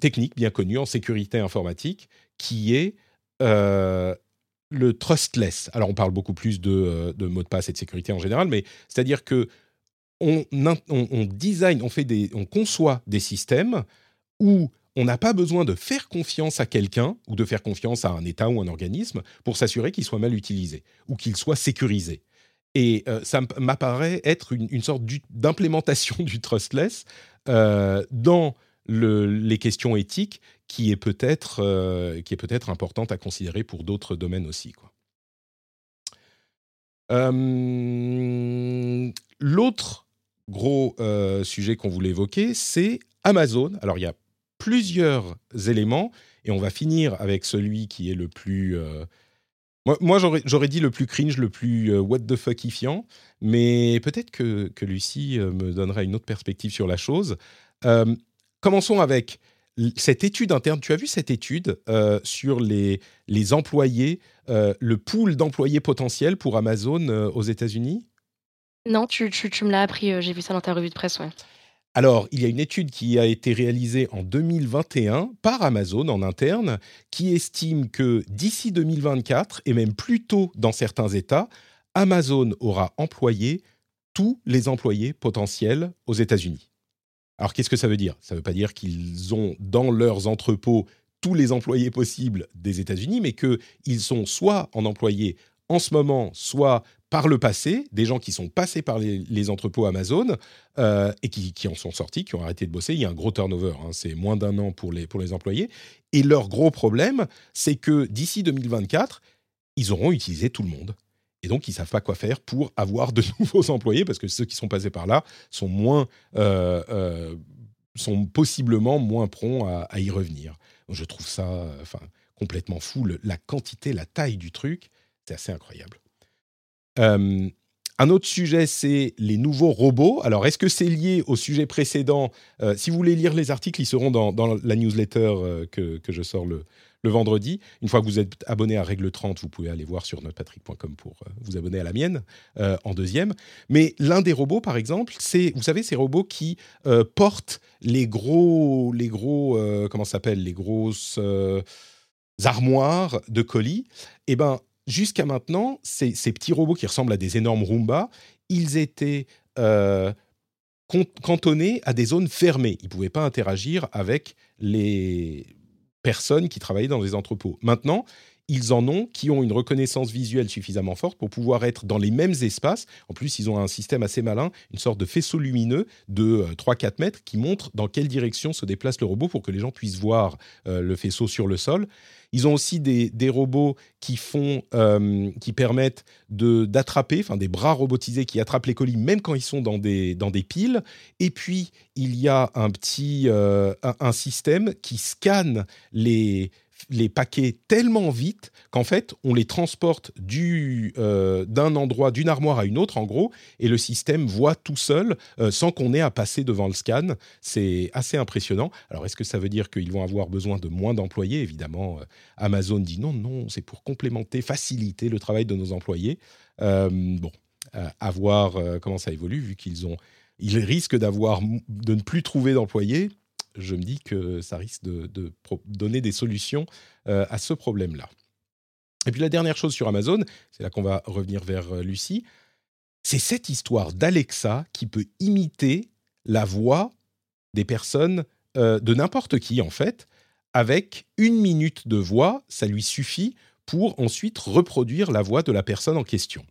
Speaker 1: technique bien connue en sécurité informatique qui est euh, le trustless. Alors, on parle beaucoup plus de, euh, de, mots de passe et de sécurité en général, mais c'est-à-dire que on, on, design, on, fait on conçoit des systèmes où on n'a pas besoin de faire confiance à quelqu'un ou de faire confiance à un État ou un organisme pour s'assurer qu'il soit mal utilisé ou qu'il soit sécurisé. Et euh, ça m'apparaît être une, sorte d'implémentation du trustless euh, dans les questions éthiques qui est peut-être euh, qui est peut-être importante à considérer pour d'autres domaines aussi. L'autre gros sujet qu'on voulait évoquer, c'est Amazon, alors il y a plusieurs éléments, et on va finir avec celui qui est le plus... moi, j'aurais dit le plus cringe, le plus what the fuckifiant, mais peut-être que, que Lucie me donnera une autre perspective sur la chose. commençons avec cette étude interne, tu as vu cette étude euh, sur les, les employés, euh, le pool d'employés potentiels pour Amazon euh, aux États-Unis?
Speaker 2: Non, tu, tu, me l'as appris, j'ai vu ça dans ta revue de presse, ouais.
Speaker 1: Alors, il y a une étude qui a été réalisée en 2021 par Amazon en interne qui estime que d'ici 2024, et même plus tôt dans certains États, Amazon aura employé tous les employés potentiels aux États-Unis. Alors qu'est-ce que ça veut dire? Ça ne veut pas dire qu'ils ont dans leurs entrepôts tous les employés possibles des États-Unis, mais qu'ils sont soit en employés en ce moment, soit par le passé, des gens qui sont passés par les, entrepôts Amazon euh, et qui, en sont sortis, qui ont arrêté de bosser. Il y a un gros turnover, hein, c'est moins d'un an pour les, pour les employés. Et leur gros problème, c'est que d'ici 2024, ils auront utilisé tout le monde. Et donc, ils ne savent pas quoi faire pour avoir de nouveaux employés, parce que ceux qui sont passés par là sont, moins, euh, euh, sont possiblement moins prompts à, y revenir. je trouve ça complètement fou. la quantité, la taille du truc, c'est assez incroyable. Euh, un autre sujet, c'est les nouveaux robots. Alors, est-ce que c'est lié au sujet précédent? Si vous voulez lire les articles, ils seront dans, la newsletter que, que, je sors le, vendredi. Une fois que vous êtes abonné à Règle 30, vous pouvez aller voir sur notrepatrick.com pour euh, vous abonner à la mienne euh, en deuxième. Mais l'un des robots, par exemple, c'est, vous savez, ces robots qui euh, portent les gros, les gros, comment s'appelle, les grosses armoires de colis. Eh ben, jusqu'à maintenant, ces, petits robots qui ressemblent à des énormes Roomba, ils étaient cantonnés à des zones fermées. Ils ne pouvaient pas interagir avec les, personnes qui travaillaient dans les entrepôts. Maintenant, ils en ont qui ont une reconnaissance visuelle suffisamment forte pour pouvoir être dans les mêmes espaces. En plus, ils ont un système assez malin, une sorte de faisceau lumineux de 3-4 euh, mètres qui montre dans quelle direction se déplace le robot pour que les gens puissent voir euh, le faisceau sur le sol. Ils ont aussi des, robots qui font, euh, qui permettent de d'attraper, enfin des bras robotisés qui attrapent les colis même quand ils sont dans des dans des piles. Et puis il y a un petit un, système qui scanne les les paquets tellement vite qu'en fait, on les transporte euh, d'un endroit, d'une armoire à une autre, en gros, et le système voit tout seul euh, sans qu'on ait à passer devant le scan. C'est assez impressionnant. Alors, est-ce que ça veut dire qu'ils vont avoir besoin de moins d'employés? Évidemment, euh, Amazon dit non, non, c'est pour complémenter, faciliter le travail de nos employés. bon, à voir comment ça évolue, vu qu'ils ont, ils risquent de ne plus trouver d'employés je me dis que ça risque de, donner des solutions euh, à ce problème-là. Et puis la dernière chose sur Amazon, c'est là qu'on va revenir vers euh, Lucie, c'est cette histoire d'Alexa qui peut imiter la voix des personnes, euh, de n'importe qui en fait, avec une minute de voix, ça lui suffit pour ensuite reproduire la voix de la personne en question.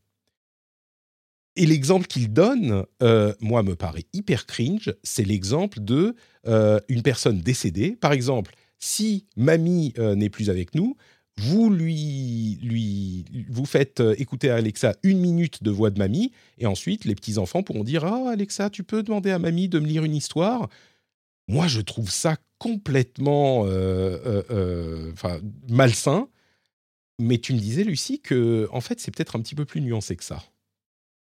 Speaker 1: Et l'exemple qu'il donne, euh, moi, me paraît hyper cringe. C'est l'exemple de euh, une personne décédée. Par exemple, si mamie euh, n'est plus avec nous, vous lui, vous faites écouter à Alexa une minute de voix de mamie, et ensuite les petits enfants pourront dire ah Alexa, tu peux demander à mamie de me lire une histoire? Moi, je trouve ça complètement, malsain. Mais tu me disais, Lucie, que en fait, c'est peut-être un petit peu plus nuancé que ça.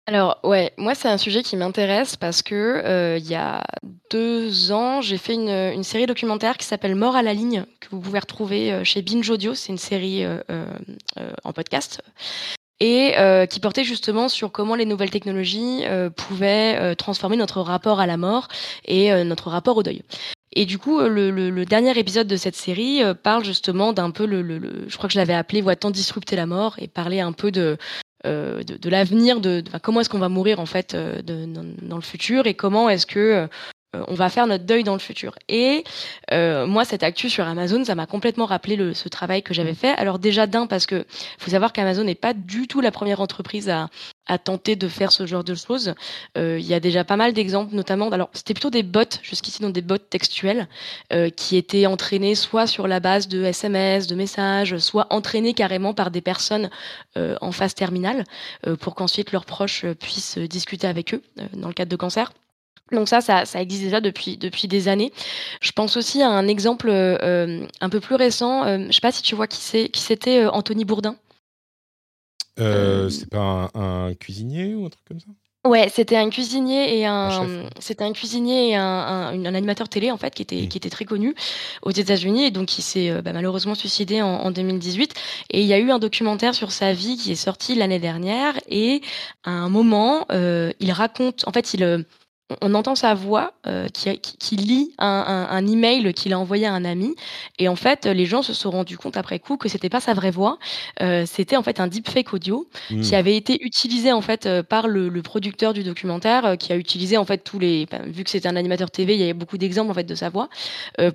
Speaker 2: Alors ouais, moi c'est un sujet qui m'intéresse parce que, euh, il y a deux ans, j'ai fait une, série documentaire qui s'appelle «Mort à la ligne» que vous pouvez retrouver, euh, chez Binge Audio. C'est une série, euh, en podcast et qui portait justement sur comment les nouvelles technologies, pouvaient, transformer notre rapport à la mort et notre rapport au deuil. Et du coup, le dernier épisode de cette série, parle justement d'un peu le je crois que je l'avais appelé «Voit-on disrupter la mort?» et parler un peu de euh, de, l'avenir, de, comment est-ce qu'on va mourir en fait euh, dans, le futur et comment est-ce que euh, on va faire notre deuil dans le futur. Et moi, cette actu sur Amazon, ça m'a complètement rappelé ce travail que j'avais fait. Alors déjà d'un parce que faut savoir qu'Amazon n'est pas du tout la première entreprise à, à tenter de faire ce genre de choses. Euh, il y a déjà pas mal d'exemples, notamment, alors c'était plutôt des bots, jusqu'ici dans des bots textuels, euh, qui étaient entraînés soit sur la base de SMS, de messages, soit entraînés carrément par des personnes euh, en phase terminale, pour qu'ensuite leurs proches puissent discuter avec eux dans le cadre de cancer. Donc ça, ça, existe déjà depuis, depuis des années. Je pense aussi à un exemple un peu plus récent. je ne sais pas si tu vois qui c'est, qui c'était Anthony Bourdin.
Speaker 1: C'est pas un, cuisinier ou un truc comme ça?
Speaker 2: Ouais, c'était un cuisinier et un, c'était un cuisinier et un, un, animateur télé en fait qui était, mmh. qui était très connu aux États-Unis et donc il s'est euh, bah, malheureusement suicidé en, en, 2018. Et il y a eu un documentaire sur sa vie qui est sorti l'année dernière et à un moment, euh, il raconte, en fait, il euh, on entend sa voix euh, qui, qui, lit un, un, email qu'il a envoyé à un ami. Et en fait, les gens se sont rendus compte après coup que c'était pas sa vraie voix. Euh, c'était en fait un deepfake audio qui mmh. avait été utilisé en fait euh, par le, producteur du documentaire, qui a utilisé en fait tous les, vu que c'était un animateur TV, il y avait beaucoup d'exemples en fait de sa voix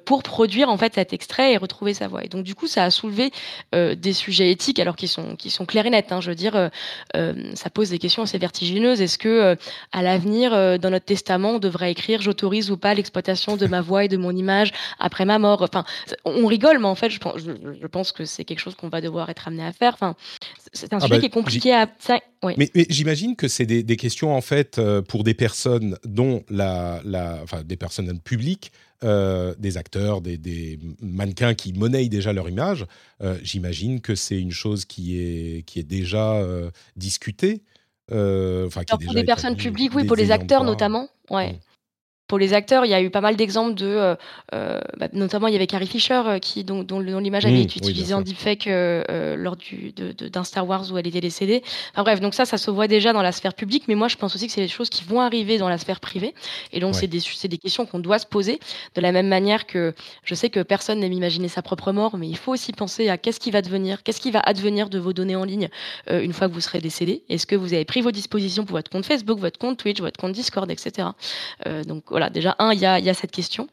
Speaker 2: pour produire en fait cet extrait et retrouver sa voix. Et donc du coup, ça a soulevé des sujets éthiques alors qu'ils sont qui sont clairs et nets. Hein. je veux dire, ça pose des questions assez vertigineuses. Est-ce que à l'avenir, dans notre on devrait écrire j'autorise ou pas l'exploitation de ma voix et de mon image après ma mort. Enfin, on rigole, mais en fait, je pense, je, pense que c'est quelque chose qu'on va devoir être amené à faire. Enfin, c'est un ah sujet bah, qui est compliqué à.
Speaker 1: Mais, j'imagine que c'est des, questions en fait euh, pour des personnes dont la, la enfin des personnes publiques. Euh, des acteurs, des, mannequins qui monnaient déjà leur image, euh, j'imagine que c'est une chose qui est, qui est déjà discutée.
Speaker 2: Enfin, pour des personnes publiques, oui, pour les acteurs notamment. Ouais. Pour les acteurs, il y a eu pas mal d'exemples de, euh, euh, bah, notamment il y avait Carrie Fisher euh, qui dont, dont, l'image avait mmh, été utilisée en deepfake lors du d'un Star Wars où elle était décédée. Enfin bref, donc ça, ça se voit déjà dans la sphère publique, mais moi je pense aussi que c'est des choses qui vont arriver dans la sphère privée, et donc c'est des c'est des questions qu'on doit se poser de la même manière que je sais que personne n'aime imaginer sa propre mort, mais il faut aussi penser à qu'est-ce qui va devenir, qu'est-ce qui va advenir de vos données en ligne une fois que vous serez décédé. Est-ce que vous avez pris vos dispositions pour votre compte Facebook, votre compte Twitch, votre compte Discord, etc. donc voilà, déjà, un, il y a, cette question.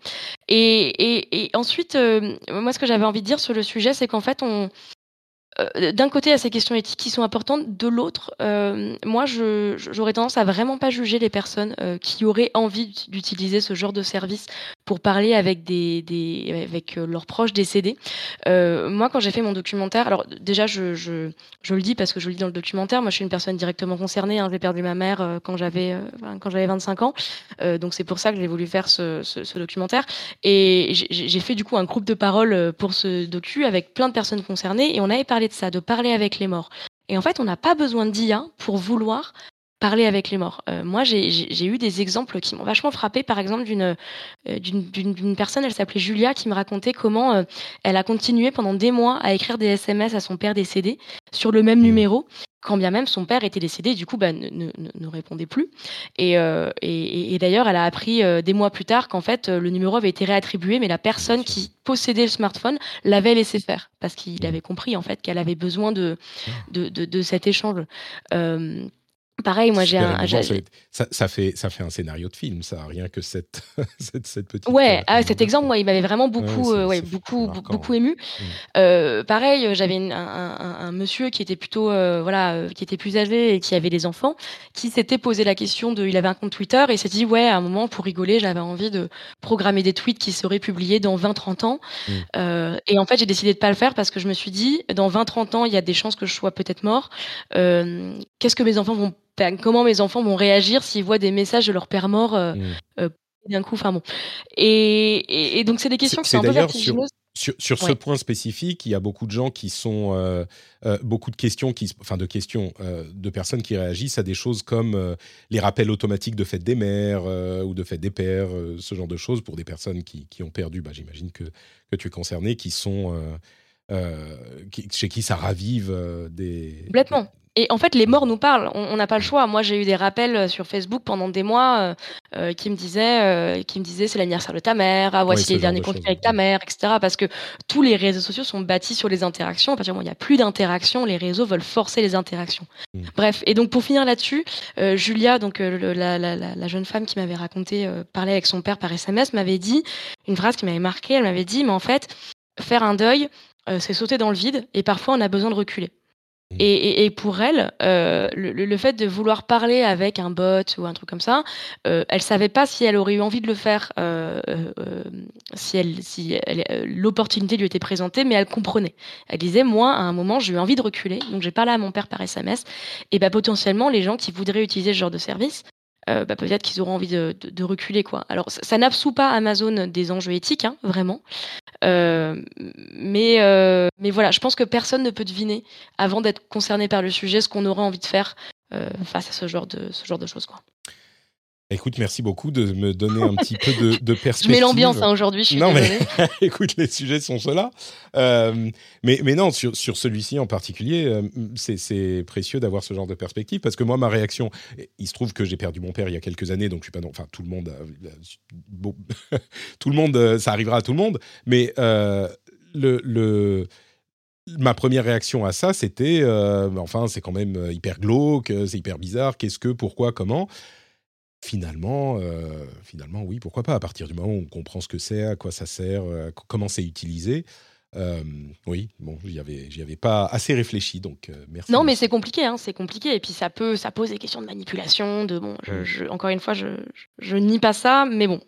Speaker 2: Et, ensuite, euh, moi, ce que j'avais envie de dire sur le sujet, c'est qu'en fait, euh, d'un côté, y a ces questions éthiques qui sont importantes. De l'autre, euh, moi, j'aurais tendance à vraiment pas juger les personnes qui auraient envie d'utiliser ce genre de service pour parler avec des, des avec leurs proches décédés. moi, quand j'ai fait mon documentaire, alors déjà, je, je, je, le dis parce que je le dis dans le documentaire. Moi, je suis une personne directement concernée. Hein, j'ai perdu ma mère quand j'avais quand j'avais 25 ans, donc c'est pour ça que j'ai voulu faire ce, ce, ce documentaire. Et j'ai fait du coup un groupe de parole pour ce docu avec plein de personnes concernées et on avait parlé de ça, de parler avec les morts. Et en fait, on n'a pas besoin d'IA pour vouloir parler avec les morts. Euh, moi, j'ai eu des exemples qui m'ont vachement frappé. Par exemple, d'une euh, personne, elle s'appelait Julia, qui me racontait comment euh, elle a continué pendant des mois à écrire des SMS à son père décédé sur le même mmh. numéro quand bien même son père était décédé, du coup, bah, ne, ne, répondait plus. Et, et, d'ailleurs, elle a appris des mois plus tard qu'en fait, le numéro avait été réattribué, mais la personne qui possédait le smartphone l'avait laissé faire, parce qu'il avait compris en fait qu'elle avait besoin de, de, de, cet échange. Pareil, moi j'ai un.
Speaker 1: Ça, ça, fait, ça fait un scénario de film, ça, rien que cette, cette, cette petite.
Speaker 2: Ouais, ah, cet exemple, moi, il m'avait vraiment beaucoup, ouais, beaucoup, beaucoup ému. Mmh. Euh, pareil, j'avais un, un, un, monsieur qui était plutôt, euh, voilà, qui était plus âgé et qui avait des enfants, qui s'était posé la question de. Il avait un compte Twitter et s'est dit, ouais, à un moment, pour rigoler, j'avais envie de programmer des tweets qui seraient publiés dans 20-30 ans. Mmh. Euh, et en fait, j'ai décidé de pas le faire parce que je me suis dit, dans 20-30 ans, il y a des chances que je sois peut-être mort. Qu'est-ce que mes enfants vont comment mes enfants vont réagir s'ils voient des messages de leur père mort euh, mmh. euh, d'un coup. Enfin bon. Et, donc, c'est des questions qui sont un peu vertigineuses.
Speaker 1: Sur, sur, ce point spécifique, il y a beaucoup de gens qui sont, euh, beaucoup de questions, qui, enfin de questions de personnes qui réagissent à des choses comme les rappels automatiques de fête des mères ou de fête des pères, ce genre de choses pour des personnes qui, qui ont perdu. Bah, J'imagine que, que tu es concerné, qui sont chez qui ça ravive des.
Speaker 2: Complètement. Et en fait, les morts nous parlent. On n'a pas le choix. Moi, j'ai eu des rappels euh, sur Facebook pendant des mois euh, euh, qui me disaient, qui me disaient, c'est l'anniversaire de ta mère. Ah, voici les derniers comptes avec ta mère, etc. Parce que tous les réseaux sociaux sont bâtis sur les interactions. À partir du moment où il n'y a plus d'interactions, les réseaux veulent forcer les interactions. Mmh. Bref. Et donc, pour finir là-dessus, Julia, donc la, la, la, jeune femme qui m'avait raconté parler avec son père par SMS, m'avait dit une phrase qui m'avait marqué. Elle m'avait dit, mais en fait, faire un deuil, c'est sauter dans le vide. Et parfois, on a besoin de reculer. Mmh. Et, pour elle, euh, le, fait de vouloir parler avec un bot ou un truc comme ça, euh, elle savait pas si elle aurait eu envie de le faire, euh, euh, si, elle, si l'opportunité lui était présentée, mais elle comprenait. Elle disait, moi, à un moment, j'ai eu envie de reculer, donc j'ai parlé à mon père par SMS, et bah, potentiellement, les gens qui voudraient utiliser ce genre de service, bah, peut-être qu'ils auront envie de, reculer. Quoi. Alors, ça, n'absout pas Amazon des enjeux éthiques, hein, vraiment. mais, mais voilà, je pense que personne ne peut deviner, avant d'être concerné par le sujet, ce qu'on aurait envie de faire face à ce genre de, ce genre de choses. Quoi.
Speaker 1: Écoute, merci beaucoup de me donner un petit peu de, de perspective.
Speaker 2: Je mets l'ambiance hein, aujourd'hui, je suis
Speaker 1: Non, mais écoute, les sujets sont ceux-là. Euh, mais, mais non, sur, sur celui-ci en particulier, euh, c'est précieux d'avoir ce genre de perspective parce que moi, ma réaction, il se trouve que j'ai perdu mon père il y a quelques années, donc je suis pas. Enfin, tout le monde. bon, tout le monde, euh, ça arrivera à tout le monde, mais le. le ma première réaction à ça, c'était, enfin, c'est quand même hyper glauque, c'est hyper bizarre. Qu'est-ce que, pourquoi, comment? Finalement, euh, finalement, oui, pourquoi pas, à partir du moment où on comprend ce que c'est, à quoi ça sert, euh, comment c'est utilisé. Euh, oui, bon, j'y avais, j'y avais pas assez réfléchi, donc merci.
Speaker 2: Non, mais c'est compliqué, hein, c'est compliqué, et puis ça peut, ça pose des questions de manipulation, de bon, je, mmh. encore une fois, je, je, nie pas ça, mais bon,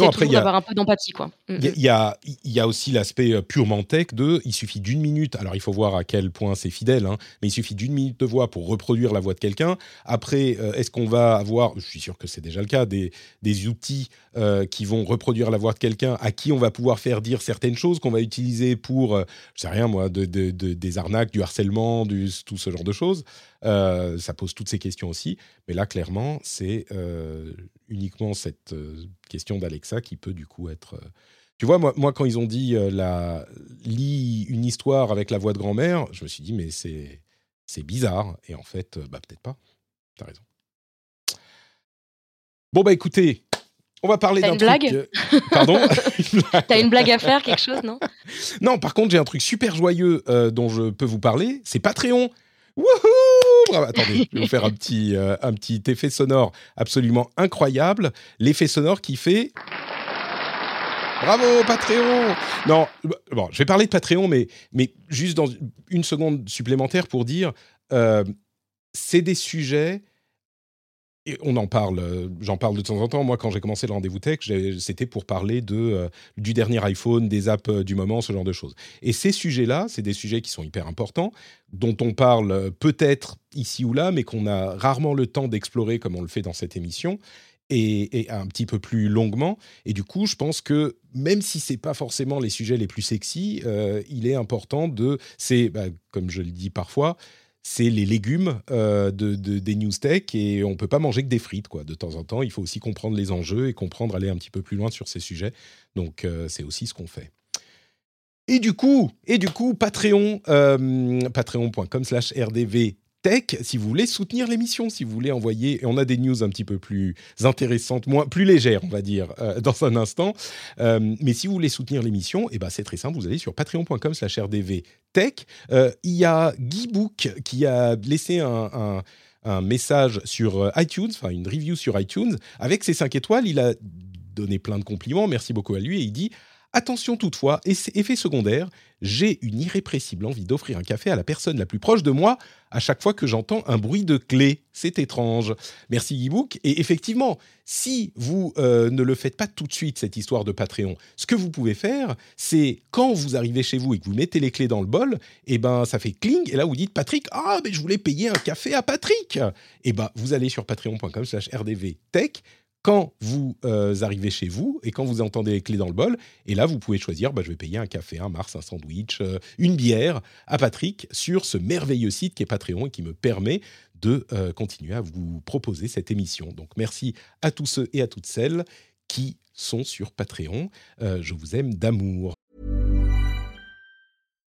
Speaker 2: après, il y a un peu d'empathie, quoi.
Speaker 1: Mm, il y, a, y a aussi l'aspect euh, purement tech de, il suffit d'une minute. Alors, il faut voir à quel point c'est fidèle, hein, mais il suffit d'une minute de voix pour reproduire la voix de quelqu'un. Après, euh, est-ce qu'on va avoir, je suis sûr que c'est déjà le cas, des, des outils euh, qui vont reproduire la voix de quelqu'un à qui on va pouvoir faire dire certaines choses qu'on va utiliser pour, je sais rien moi, de, de, des arnaques, du harcèlement, tout ce genre de choses. ça pose toutes ces questions aussi. Mais là, clairement, c'est uniquement cette question d'Alexa qui peut du coup être. Euh, tu vois, moi, quand ils ont dit euh, la lis une histoire avec la voix de grand-mère, je me suis dit mais c'est c'est bizarre. Et en fait, euh, bah peut-être pas. T'as raison. Bon bah écoutez, on va parler d'un
Speaker 2: blague
Speaker 1: Pardon
Speaker 2: T'as une blague à faire, quelque chose, non?
Speaker 1: Non, par contre, j'ai un truc super joyeux dont je peux vous parler. C'est Patreon. Wouhou Attendez, je vais vous faire un petit, euh, un petit effet sonore absolument incroyable. L'effet sonore qui fait. Bravo Patreon Non, bon, je vais parler de Patreon, mais, mais juste dans une seconde supplémentaire pour dire, euh, c'est des sujets on en parle, euh, j'en parle de temps en temps. Moi, quand j'ai commencé le rendez-vous tech, c'était pour parler euh, du dernier iPhone, des apps euh, du moment, ce genre de choses. Et ces sujets-là, c'est des sujets qui sont hyper importants, dont on parle peut-être ici ou là, mais qu'on a rarement le temps d'explorer comme on le fait dans cette émission. Et, un petit peu plus longuement. Et du coup, je pense que même si c'est pas forcément les sujets les plus sexy, il est important de, c'est bah, comme je le dis parfois, c'est les légumes euh, de, des news tech et on peut pas manger que des frites quoi. De temps en temps, il faut aussi comprendre les enjeux et comprendre aller un petit peu plus loin sur ces sujets. Donc euh, c'est aussi ce qu'on fait. Et du coup, et du coup, Patreon, euh, patreon.com/rdv tech si vous voulez soutenir l'émission, si vous voulez envoyer. Et on a des news un petit peu plus intéressantes, moins, plus légères, on va dire, euh, dans un instant. Euh, mais si vous voulez soutenir l'émission, et eh ben, c'est très simple, vous allez sur patreon.com slash rdv tech. Euh, il y a Guy Book qui a laissé un, un message sur iTunes, enfin une review sur iTunes. Avec ses 5 étoiles, il a donné plein de compliments, merci beaucoup à lui, et il dit Attention toutefois, effet secondaire, j'ai une irrépressible envie d'offrir un café à la personne la plus proche de moi à chaque fois que j'entends un bruit de clé. C'est étrange. Merci Guibook. Et effectivement, si vous euh, ne le faites pas tout de suite, cette histoire de Patreon, ce que vous pouvez faire, c'est quand vous arrivez chez vous et que vous mettez les clés dans le bol, et eh ben ça fait cling, et là vous dites Patrick, ah mais je voulais payer un café à Patrick. Et eh ben vous allez sur patreon.com slash rdvtech quand vous euh, arrivez chez vous et quand vous entendez les clés dans le bol. Et là, vous pouvez choisir, bah, je vais payer un café, un Mars, un sandwich, euh, une bière à Patrick sur ce merveilleux site qui est Patreon et qui me permet de euh, continuer à vous proposer cette émission. Donc merci à tous ceux et à toutes celles qui sont sur Patreon. je vous aime d'amour.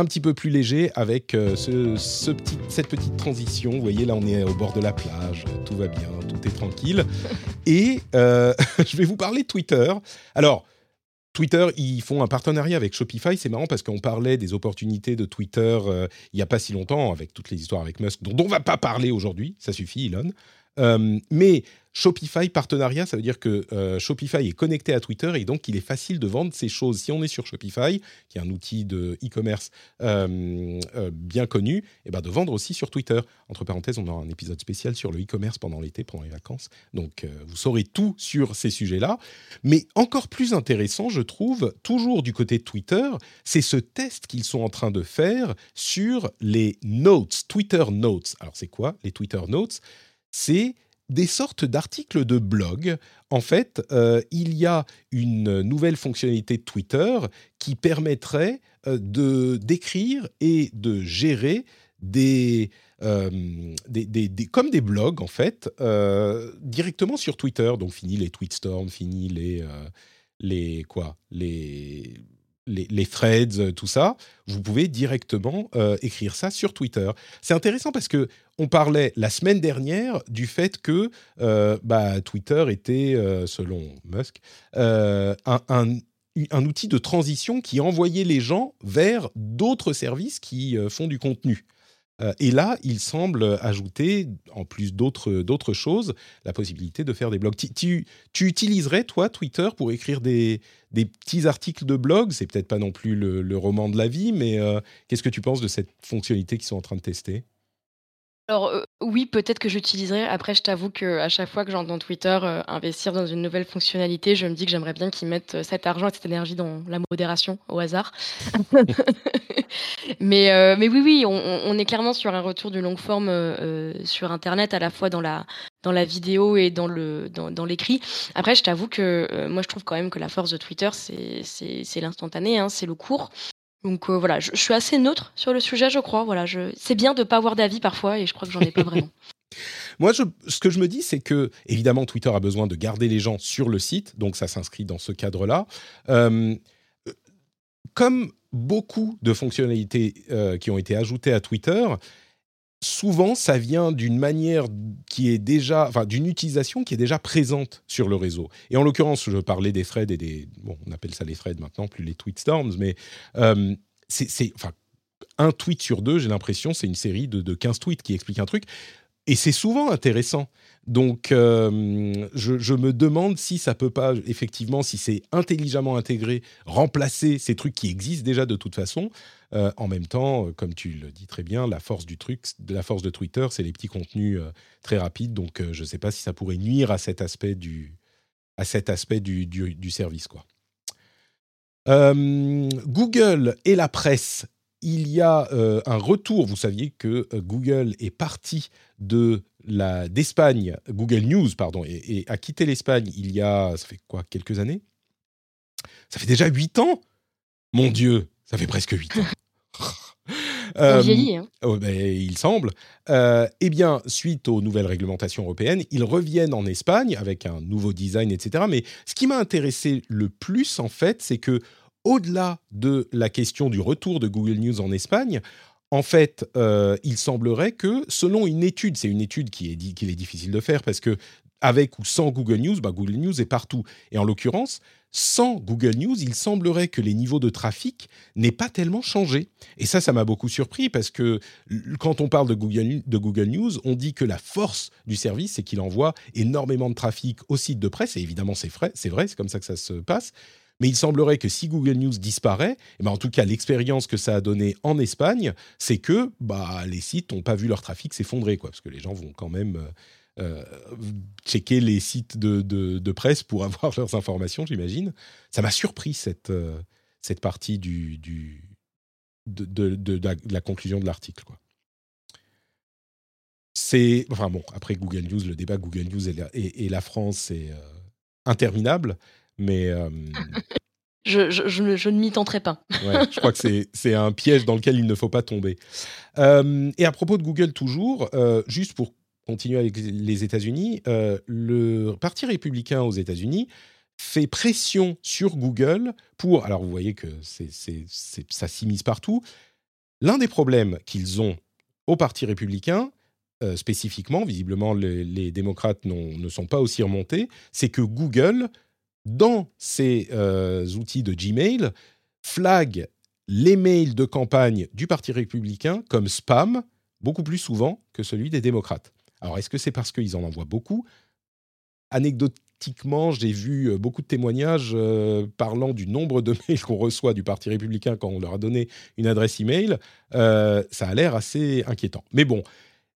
Speaker 1: un petit peu plus léger avec euh, ce, ce petit, cette petite transition. Vous voyez, là, on est au bord de la plage, tout va bien, tout est tranquille. Et euh, je vais vous parler de Twitter. Alors, Twitter, ils font un partenariat avec Shopify. C'est marrant parce qu'on parlait des opportunités de Twitter euh, il n'y a pas si longtemps, avec toutes les histoires avec Musk, dont on ne va pas parler aujourd'hui. Ça suffit, Elon. Euh, mais Shopify partenariat, ça veut dire que euh, Shopify est connecté à Twitter et donc il est facile de vendre ces choses. Si on est sur Shopify, qui est un outil de e-commerce euh, bien connu, et ben de vendre aussi sur Twitter. Entre parenthèses, on aura un épisode spécial sur le e-commerce pendant l'été, pendant les vacances. Donc vous saurez tout sur ces sujets-là. Mais encore plus intéressant, je trouve, toujours du côté de Twitter, c'est ce test qu'ils sont en train de faire sur les notes, Twitter Notes. Alors c'est quoi les Twitter Notes? C'est des sortes d'articles de blog. En fait, euh, il y a une nouvelle fonctionnalité de Twitter qui permettrait euh, de d'écrire et de gérer des, euh, comme des blogs en fait directement sur Twitter. Donc fini les tweetstorms, fini les les quoi? Les les, threads, euh, tout ça, vous pouvez directement euh, écrire ça sur Twitter. C'est intéressant parce que on parlait la semaine dernière du fait que euh, bah, Twitter était, selon Musk, un, outil de transition qui envoyait les gens vers d'autres services qui font du contenu. Euh, et là, il semble ajouter, en plus d'autres choses, la possibilité de faire des blogs. Tu, utiliserais, toi, Twitter, pour écrire des, des petits articles de blog? C'est peut-être pas non plus le, le roman de la vie, mais euh, qu'est-ce que tu penses de cette fonctionnalité qu'ils sont en train de tester?
Speaker 2: Alors euh, oui, peut-être que j'utiliserai. Après, je t'avoue qu'à chaque fois que j'entends Twitter euh, investir dans une nouvelle fonctionnalité, je me dis que j'aimerais bien qu'ils mettent euh, cet argent et cette énergie dans la modération au hasard. mais, euh, mais oui, oui, on, est clairement sur un retour du long forme sur Internet, à la fois dans la, dans la vidéo et dans le dans, dans l'écrit. Après, je t'avoue que euh, moi, je trouve quand même que la force de Twitter, c'est l'instantané, hein, c'est le court. Donc euh, voilà, je, je suis assez neutre sur le sujet, je crois. Voilà, je... c'est bien de pas avoir d'avis parfois, et je crois que j'en ai pas vraiment.
Speaker 1: Moi, je- ce que je me dis, c'est que, évidemment, Twitter a besoin de garder les gens sur le site, donc ça s'inscrit dans ce cadre-là. Euh, comme beaucoup de fonctionnalités euh, qui ont été ajoutées à Twitter, souvent, ça vient d'une manière qui est déjà, enfin, d'une utilisation qui est déjà présente sur le réseau. Et en l'occurrence, je parlais des threads et des, bon, on appelle ça les threads maintenant, plus les tweetstorms, mais euh, c'est, enfin, un tweet sur deux, j'ai l'impression, c'est une série de, de 15 tweets qui expliquent un truc. Et c'est souvent intéressant. Donc, euh, je, me demande si ça peut pas, effectivement, si c'est intelligemment intégré, remplacer ces trucs qui existent déjà de toute façon. Euh, en même temps, euh, comme tu le dis très bien, la force du truc, la force de Twitter, c'est les petits contenus très rapides. Donc, je ne sais pas si ça pourrait nuire à cet aspect du, à cet aspect du, du, service, quoi. Google et la presse. Il y a un retour. Vous saviez que Google est parti de d'Espagne, Google News, pardon, et, et a quitté l'Espagne il y a, ça fait quoi, quelques années? Ça fait déjà huit ans? Mon Dieu, ça fait presque huit ans.
Speaker 2: On
Speaker 1: Euh,
Speaker 2: vieillit, hein.
Speaker 1: Oh, ben, il semble. Euh, eh bien, suite aux nouvelles réglementations européennes, ils reviennent en Espagne avec un nouveau design, etc. Mais ce qui m'a intéressé le plus, en fait, c'est que au-delà de la question du retour de Google News en Espagne, en fait, euh, il semblerait que, selon une étude, c'est une étude qui est, qu'il est difficile de faire parce que avec ou sans Google News, bah, Google News est partout. Et en l'occurrence, sans Google News, il semblerait que les niveaux de trafic n'aient pas tellement changé. Et ça, ça m'a beaucoup surpris parce que quand on parle de Google, de Google News, on dit que la force du service, c'est qu'il envoie énormément de trafic au site de presse. Et évidemment, c'est vrai, c'est vrai, c'est comme ça que ça se passe. Mais il semblerait que si Google News disparaît, eh ben en tout cas l'expérience que ça a donné en Espagne, c'est que bah, les sites n'ont pas vu leur trafic s'effondrer, parce que les gens vont quand même euh, euh, checker les sites de, de, presse pour avoir leurs informations, j'imagine. Ça m'a surpris cette, euh, cette partie du, du de, de, la, conclusion de l'article, quoi. C'est enfin bon après Google News, le débat Google News et la, France c'est interminable. Mais. Euh,
Speaker 2: je, je, je, ne m'y tenterai pas.
Speaker 1: je crois que c'est un piège dans lequel il ne faut pas tomber. Euh, et à propos de Google, toujours, euh, juste pour continuer avec les États-Unis, le Parti républicain aux États-Unis fait pression sur Google pour. Alors, vous voyez que c'est ça s'immisce partout. L'un des problèmes qu'ils ont au Parti républicain, spécifiquement, visiblement les, les démocrates ne sont pas aussi remontés, c'est que Google dans ces euh, outils de Gmail, flag les mails de campagne du Parti républicain comme spam beaucoup plus souvent que celui des démocrates. Alors, est-ce que c'est parce qu'ils en envoient beaucoup? Anecdotiquement, j'ai vu euh, beaucoup de témoignages euh, parlant du nombre de mails qu'on reçoit du Parti républicain quand on leur a donné une adresse email. ça a l'air assez inquiétant. Mais bon,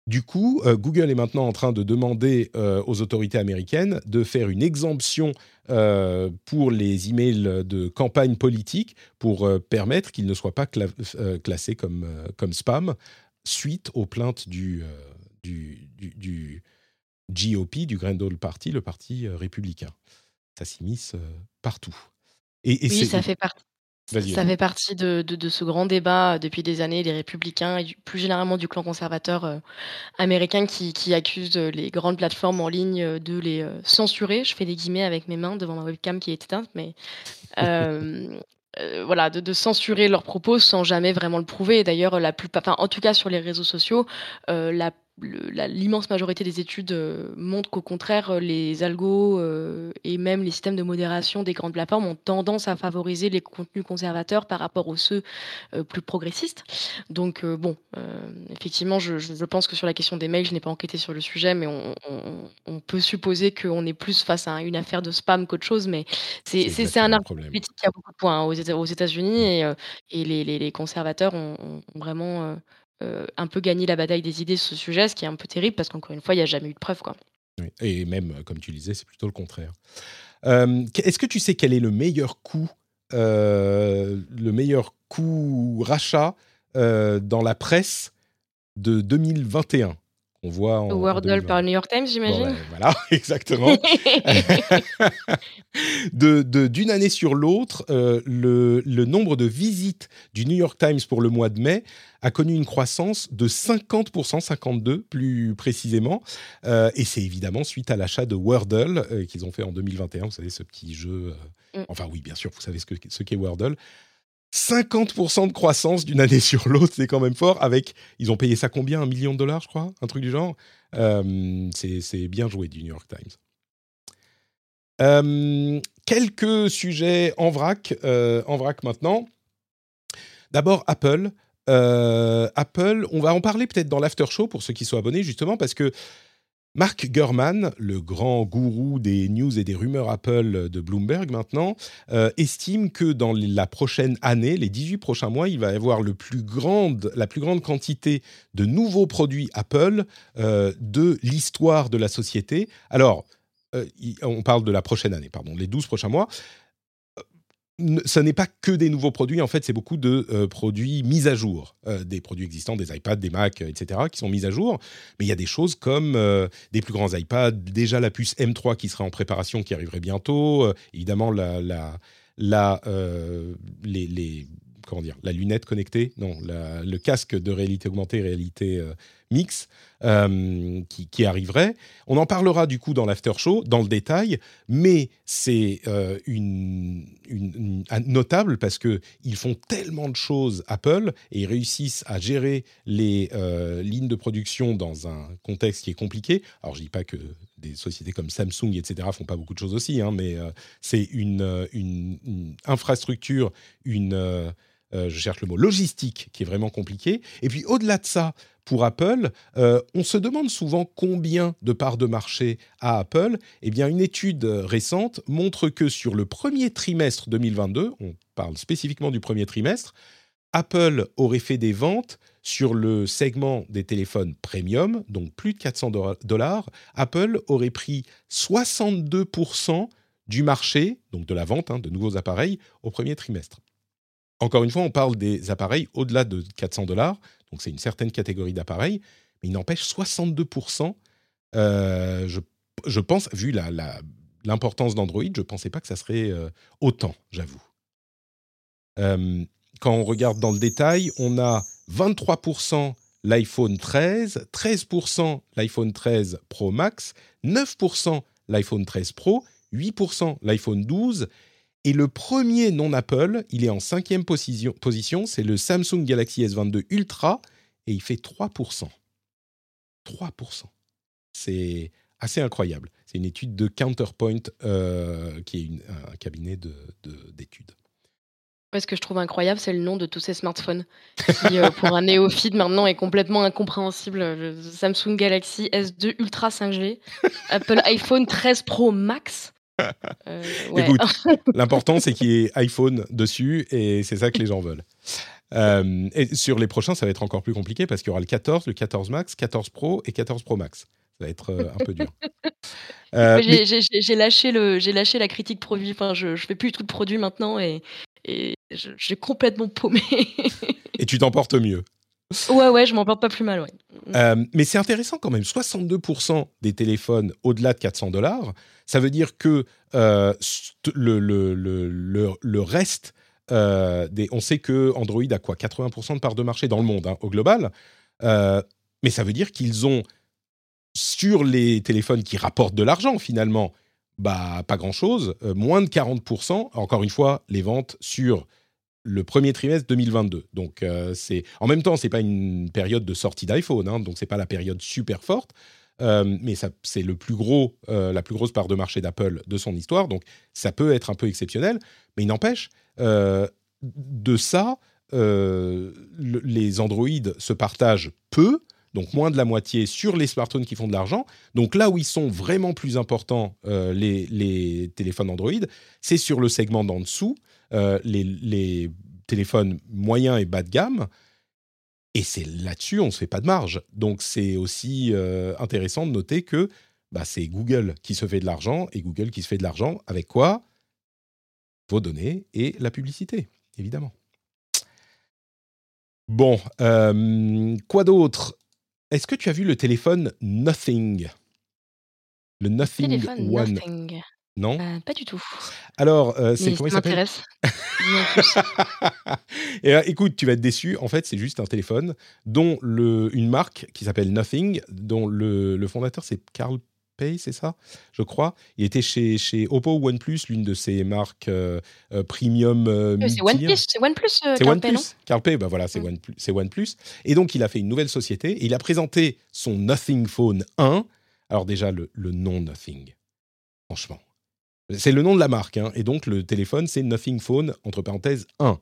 Speaker 1: du coup, euh, Google est maintenant en train de demander euh, aux autorités américaines de faire une exemption euh, pour les emails de campagne politique pour permettre qu'ils ne soient pas classés comme, comme spam suite aux plaintes du, du, du, GOP, du Grand Ole Party, le parti républicain. Ça s'immisce partout.
Speaker 2: Et, oui, ça fait partie ça fait partie de, ce grand débat depuis des années, les républicains et plus généralement du clan conservateur euh, américain qui, qui accuse les grandes plateformes en ligne euh, de les euh, censurer. Je fais des guillemets avec mes mains devant ma webcam qui est éteinte, mais voilà, de, censurer leurs propos sans jamais vraiment le prouver. D'ailleurs, la plupart, en tout cas sur les réseaux sociaux, la l'immense majorité des études euh, montrent qu'au contraire, euh, les algos euh, et même les systèmes de modération des grandes plateformes ont tendance à favoriser les contenus conservateurs par rapport aux ceux plus progressistes. Donc bon, effectivement, je, pense que sur la question des mails, je n'ai pas enquêté sur le sujet, mais on, peut supposer qu'on est plus face à une affaire de spam qu'autre chose, mais c'est un argument politique qui a beaucoup de points hein, aux États-Unis et, et les, les, conservateurs ont, ont vraiment euh, un peu gagné la bataille des idées sur ce sujet, ce qui est un peu terrible parce qu'encore une fois, il n'y a jamais eu de preuve. Quoi.
Speaker 1: Et même, euh, comme tu disais, c'est plutôt le contraire. Euh, est-ce que tu sais quel est le meilleur coût, le meilleur coût rachat dans la presse de 2021
Speaker 2: on voit en, Wordle par New York Times, j'imagine.
Speaker 1: voilà, exactement. de, d'une année sur l'autre, euh, le, le, nombre de visites du New York Times pour le mois de mai a connu une croissance de 50%, 52 plus précisément. Euh, et c'est évidemment suite à l'achat de Wordle euh, qu'ils ont fait en 2021. Vous savez, ce petit jeu. Mm. Enfin, oui, bien sûr, vous savez ce, que, ce qu'est Wordle. 50% de croissance d'une année sur l'autre, c'est quand même fort. Avec, ils ont payé ça combien Un million de dollars, je crois Un truc du genre? Euh, c'est, bien joué du New York Times. Euh, quelques sujets en vrac, euh, en vrac maintenant. D'abord, Apple. Apple, on va en parler peut-être dans l'after show pour ceux qui sont abonnés, justement, parce que Mark Gurman, le grand gourou des news et des rumeurs Apple de Bloomberg maintenant, euh, estime que dans la prochaine année, les 18 prochains mois, il va y avoir la plus grande quantité de nouveaux produits Apple euh, de l'histoire de la société. Alors, euh, on parle de la prochaine année, pardon, les 12 prochains mois ce n'est pas que des nouveaux produits, en fait, c'est beaucoup de euh, produits mis à jour, euh, des produits existants, des iPads, des Macs, etc., qui sont mis à jour. Mais il y a des choses comme euh, des plus grands iPads, déjà la puce M3 qui sera en préparation, qui arriverait bientôt, évidemment la, la, la les, comment dire, la lunette connectée, non, le casque de réalité augmentée, réalité mix qui, qui, arriverait. On en parlera du coup dans l'after show, dans le détail, mais c'est une, une, notable parce que ils font tellement de choses Apple et ils réussissent à gérer les lignes de production dans un contexte qui est compliqué. Alors je dis pas que des sociétés comme Samsung, etc., font pas beaucoup de choses aussi, hein, mais euh, c'est une, euh, infrastructure, une, euh, je cherche le mot, logistique qui est vraiment compliquée. Et puis au-delà de ça, pour Apple, on se demande souvent combien de parts de marché a Apple. Eh bien, une étude récente montre que sur le premier trimestre 2022, on parle spécifiquement du premier trimestre, Apple aurait fait des ventes sur le segment des téléphones premium, donc plus de 400 dollars, Apple aurait pris 62% du marché, donc de la vente hein, de nouveaux appareils, au premier trimestre. Encore une fois, on parle des appareils au-delà de 400 dollars, donc c'est une certaine catégorie d'appareils, mais il n'empêche 62%. Euh, je, pense, vu l'importance d'Android, je ne pensais pas que ça serait euh, autant, j'avoue. Euh, quand on regarde dans le détail, on a 23% l'iPhone 13, 13% l'iPhone 13 Pro Max, 9% l'iPhone 13 Pro, 8% l'iPhone 12. Et le premier non Apple, il est en cinquième position, position c'est le Samsung Galaxy S22 Ultra, et il fait 3%. 3%. C'est assez incroyable. C'est une étude de Counterpoint, euh, qui est un cabinet d'études
Speaker 2: ce que je trouve incroyable, c'est le nom de tous ces smartphones qui, euh, pour un néophyte, maintenant est complètement incompréhensible. Samsung Galaxy S2 Ultra 5G, Apple iPhone 13 Pro Max.
Speaker 1: Euh, Écoute, l'important c'est qu'il y ait iPhone dessus et c'est ça que les gens veulent. Euh, et sur les prochains, ça va être encore plus compliqué parce qu'il y aura le 14, le 14 Max, 14 Pro et 14 Pro Max. Ça va être un peu dur.
Speaker 2: j'ai lâché, lâché la critique produit. Enfin, je ne fais plus du tout de produits maintenant et, et j'ai complètement paumé.
Speaker 1: et tu t'en portes mieux.
Speaker 2: Ouais, ouais, je m'en porte pas plus mal, ouais.
Speaker 1: Euh, mais c'est intéressant quand même, 62% des téléphones au-delà de 400 dollars, ça veut dire que euh, le, le, le, le, reste, euh, des, on sait que Android a quoi 80% de part de marché dans le monde, hein, au global, mais ça veut dire qu'ils ont, sur les téléphones qui rapportent de l'argent finalement, bah, pas grand-chose, euh, moins de 40%. Encore une fois, les ventes sur le premier trimestre 2022. Donc, euh, c'est en même temps, c'est pas une période de sortie d'iPhone, hein, donc c'est pas la période super forte, euh, mais c'est le plus gros, la plus grosse part de marché d'Apple de son histoire. Donc, ça peut être un peu exceptionnel, mais il n'empêche de ça, les Android se partagent peu donc moins de la moitié sur les smartphones qui font de l'argent. Donc là où ils sont vraiment plus importants, euh, les, téléphones Android, c'est sur le segment d'en dessous, euh, les, téléphones moyens et bas de gamme. Et c'est là-dessus, on ne se fait pas de marge. Donc c'est aussi euh, intéressant de noter que bah, c'est Google qui se fait de l'argent, et Google qui se fait de l'argent avec quoi? Vos données et la publicité, évidemment. Bon, quoi d'autre? Est-ce que tu as vu le téléphone Nothing? Le Nothing One Non
Speaker 2: euh, Pas du tout.
Speaker 1: Alors, euh, c'est comment il s'appelle? Et, écoute, tu vas être déçu. En fait, c'est juste un téléphone dont le, une marque qui s'appelle Nothing, dont le, le fondateur c'est Carl Pay, c'est ça, je crois. Il était chez, chez Oppo OnePlus, l'une de ces marques euh, premium.
Speaker 2: C'est OnePlus, c'est OnePlus. c'est
Speaker 1: OnePlus. CarPay, bah voilà, c'est mm. OnePlus, OnePlus. Et donc, il a fait une nouvelle société et il a présenté son Nothing Phone 1. Alors déjà, le, le nom Nothing, franchement. C'est le nom de la marque, hein, et donc le téléphone, c'est Nothing Phone, entre parenthèses, 1.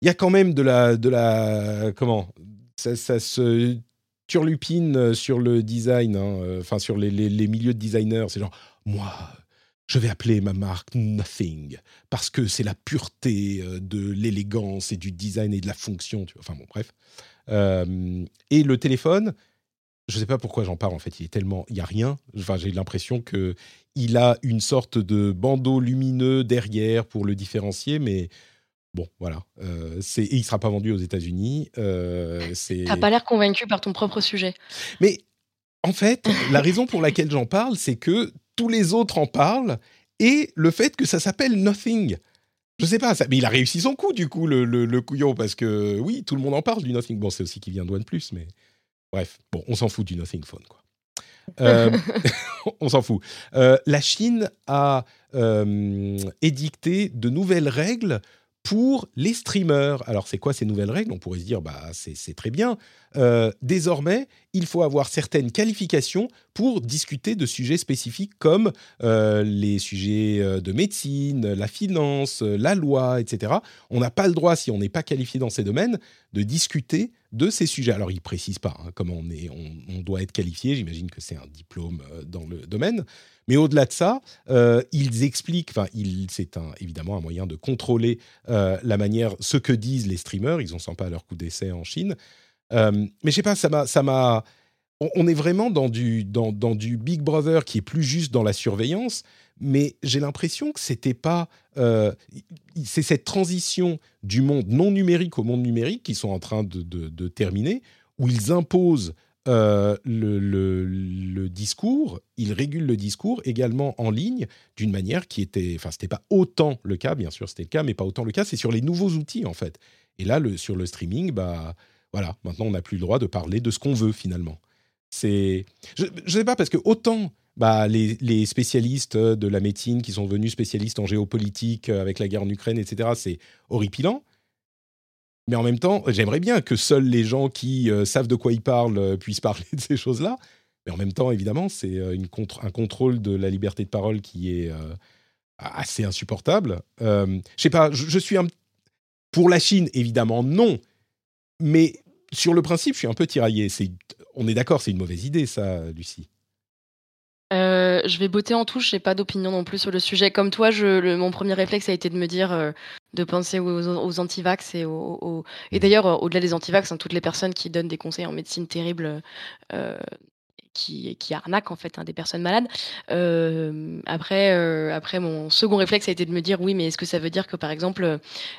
Speaker 1: Il y a quand même de la... De la comment ça, se turlupine euh, sur le design, hein, euh, enfin sur les, milieux de designers. C'est genre, moi, je vais appeler ma marque Nothing parce que c'est la pureté euh, de l'élégance et du design et de la fonction. Enfin bon, bref. et le téléphone, je ne sais pas pourquoi j'en parle en fait. Il est tellement, il y a rien. Enfin, j'ai l'impression que il a une sorte de bandeau lumineux derrière pour le différencier, mais Bon, voilà. Euh, c'est, il ne sera pas vendu aux États-Unis. Euh,
Speaker 2: c'est... T'as pas l'air convaincu par ton propre sujet.
Speaker 1: Mais en fait, la raison pour laquelle j'en parle, c'est que tous les autres en parlent et le fait que ça s'appelle Nothing. Je sais pas, ça, mais il a réussi son coup du coup, le, le, couillon, parce que oui, tout le monde en parle du Nothing. Bon, c'est aussi qu'il vient de OnePlus, mais Bref, bon, on s'en fout du Nothing Phone, quoi. Euh, on s'en fout. Euh, la Chine a euh, édicté de nouvelles règles pour les streamers. Alors, c'est quoi ces nouvelles règles? On pourrait se dire, bah, c'est très bien. désormais, il faut avoir certaines qualifications pour discuter de sujets spécifiques comme les sujets de médecine, la finance, la loi, etc. On n'a pas le droit, si on n'est pas qualifié dans ces domaines, de discuter de ces sujets. Alors, il ne précise pas hein, comment on, est, on, doit être qualifié. J'imagine que c'est un diplôme euh, dans le domaine. Mais au-delà de ça, euh, ils expliquent, enfin, c'est un, évidemment un moyen de contrôler euh, la manière, ce que disent les streamers. Ils n'en sont pas à leur coup d'essai en Chine. mais je sais pas, ça m'a, on, est vraiment dans du, dans, dans, du Big Brother qui est plus juste dans la surveillance mais j'ai l'impression que c'était pas. Euh, c'est cette transition du monde non numérique au monde numérique qui sont en train de, terminer, où ils imposent euh, le, discours, ils régulent le discours également en ligne d'une manière qui était. Enfin, c'était pas autant le cas, bien sûr, c'était le cas, mais pas autant le cas. C'est sur les nouveaux outils en fait. Et là, sur le streaming, bah voilà, maintenant on n'a plus le droit de parler de ce qu'on veut finalement. C'est, je, ne sais pas parce que autant bah, les, spécialistes de la médecine qui sont devenus spécialistes en géopolitique euh, avec la guerre en Ukraine, etc., c'est horripilant. Mais en même temps, j'aimerais bien que seuls les gens qui euh, savent de quoi ils parlent euh, puissent parler de ces choses-là. Mais en même temps, évidemment, c'est une un contrôle de la liberté de parole qui est assez insupportable. je sais pas, je, suis un... Pour la Chine, évidemment, non. Mais sur le principe, je suis un peu tiraillé. On est d'accord, c'est une mauvaise idée, ça, Lucie.
Speaker 2: Euh, je vais botter en touche, j'ai pas d'opinion non plus sur le sujet. Comme toi, je, mon premier réflexe a été de me dire, euh, de penser aux, aux antivax et aux, et d'ailleurs, euh, au-delà des antivax, hein, toutes les personnes qui donnent des conseils en médecine terribles, qui, qui arnaquent en fait hein, des personnes malades. Euh, après, euh, après, mon second réflexe a été de me dire oui, mais est-ce que ça veut dire que par exemple,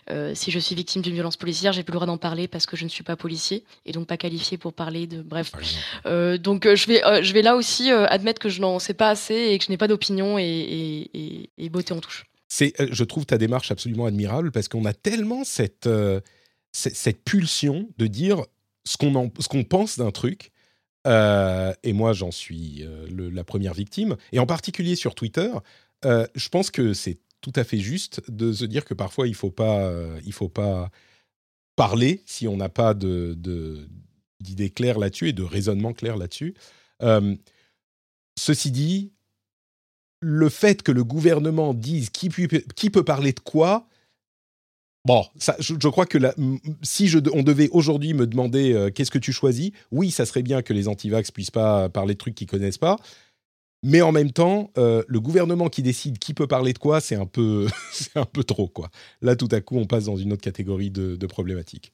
Speaker 2: euh, si je suis victime d'une violence policière, j'ai plus le droit d'en parler parce que je ne suis pas policier et donc pas qualifié pour parler de. Bref. donc je vais, je vais là aussi admettre que je n'en sais pas assez et que je n'ai pas d'opinion et, et, et, beauté en touche.
Speaker 1: C'est, je trouve ta démarche absolument admirable parce qu'on a tellement cette, cette, pulsion de dire ce qu'on, ce qu'on pense d'un truc euh, et moi, j'en suis euh, la première victime. Et en particulier sur Twitter, euh, je pense que c'est tout à fait juste de se dire que parfois, il ne faut, pas, faut pas parler si on n'a pas d'idées de, claires là-dessus et de raisonnement clair là-dessus. ceci dit, le fait que le gouvernement dise qui peut parler de quoi, Bon, ça, je, crois que si je, on devait aujourd'hui me demander euh, qu'est-ce que tu choisis, oui, ça serait bien que les antivax puissent pas parler de trucs qu'ils connaissent pas. Mais en même temps, euh, le gouvernement qui décide qui peut parler de quoi, c'est un peu, c'est un peu trop quoi. Là, tout à coup, on passe dans une autre catégorie de, problématiques.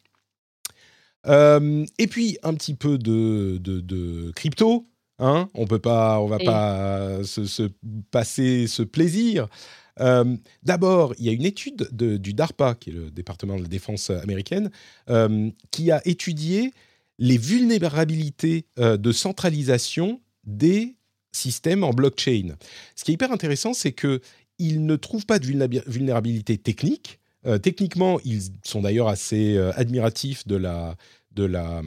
Speaker 1: Euh, et puis un petit peu de, de, crypto. Hein on peut pas, on va pas se, se, passer ce plaisir. Euh, d'abord, il y a une étude du DARPA, qui est le département de la défense américaine, euh, qui a étudié les vulnérabilités euh, de centralisation des systèmes en blockchain. Ce qui est hyper intéressant, c'est qu'ils ne trouvent pas de vulnérabilité technique. techniquement, ils sont d'ailleurs assez admiratifs de la, de la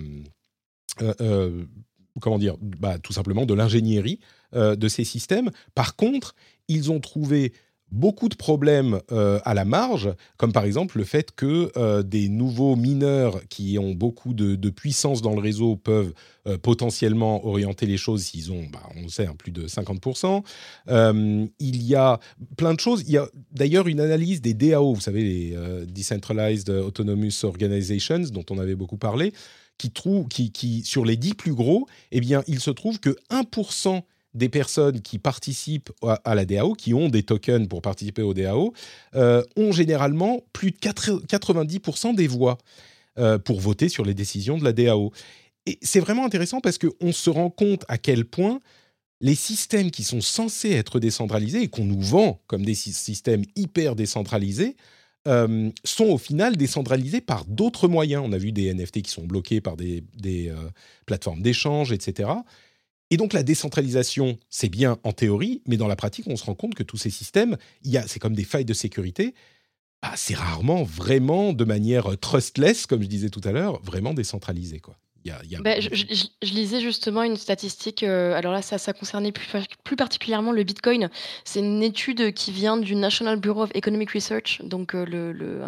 Speaker 1: comment dire, bah, tout simplement de l'ingénierie de ces systèmes. Par contre, ils ont trouvé beaucoup de problèmes euh, à la marge, comme par exemple le fait que euh, des nouveaux mineurs qui ont beaucoup de, puissance dans le réseau peuvent euh, potentiellement orienter les choses s'ils ont, bah, on sait, hein, plus de 50%. il y a plein de choses. Il y a d'ailleurs une analyse des DAO, vous savez, les Decentralized Autonomous Organizations, dont on avait beaucoup parlé, qui trouve, qui, sur les 10 plus gros, eh bien, il se trouve que 1% des personnes qui participent à, la DAO, qui ont des tokens pour participer au DAO, euh, ont généralement plus de 90% des voix euh, pour voter sur les décisions de la DAO. Et c'est vraiment intéressant parce qu'on se rend compte à quel point les systèmes qui sont censés être décentralisés et qu'on nous vend comme des systèmes hyper décentralisés euh, sont au final décentralisés par d'autres moyens. On a vu des NFT qui sont bloqués par des, plateformes d'échange, etc. Et donc la décentralisation, c'est bien en théorie, mais dans la pratique, on se rend compte que tous ces systèmes, c'est comme des failles de sécurité. Bah, c'est rarement vraiment de manière trustless, comme je disais tout à l'heure, vraiment décentralisé. Quoi.
Speaker 2: Bah, je, lisais justement une statistique, euh, alors là, ça, ça concernait plus, plus particulièrement le Bitcoin. C'est une étude qui vient du National Bureau of Economic Research, donc euh, le,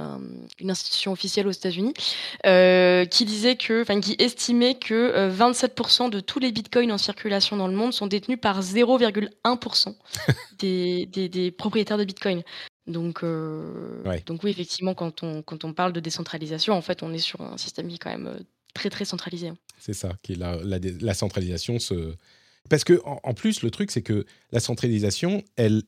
Speaker 2: une institution officielle aux États-Unis, euh, qui disait que, enfin, qui estimait que 27% de tous les Bitcoins en circulation dans le monde sont détenus par 0,1% des, des, des propriétaires de Bitcoin. Donc, donc oui, effectivement, quand on, quand on parle de décentralisation, en fait, on est sur un système qui est quand même très très centralisé. Hein.
Speaker 1: C'est ça, qui est la, centralisation. Se... Parce que en, plus, le truc, c'est que la centralisation, elle,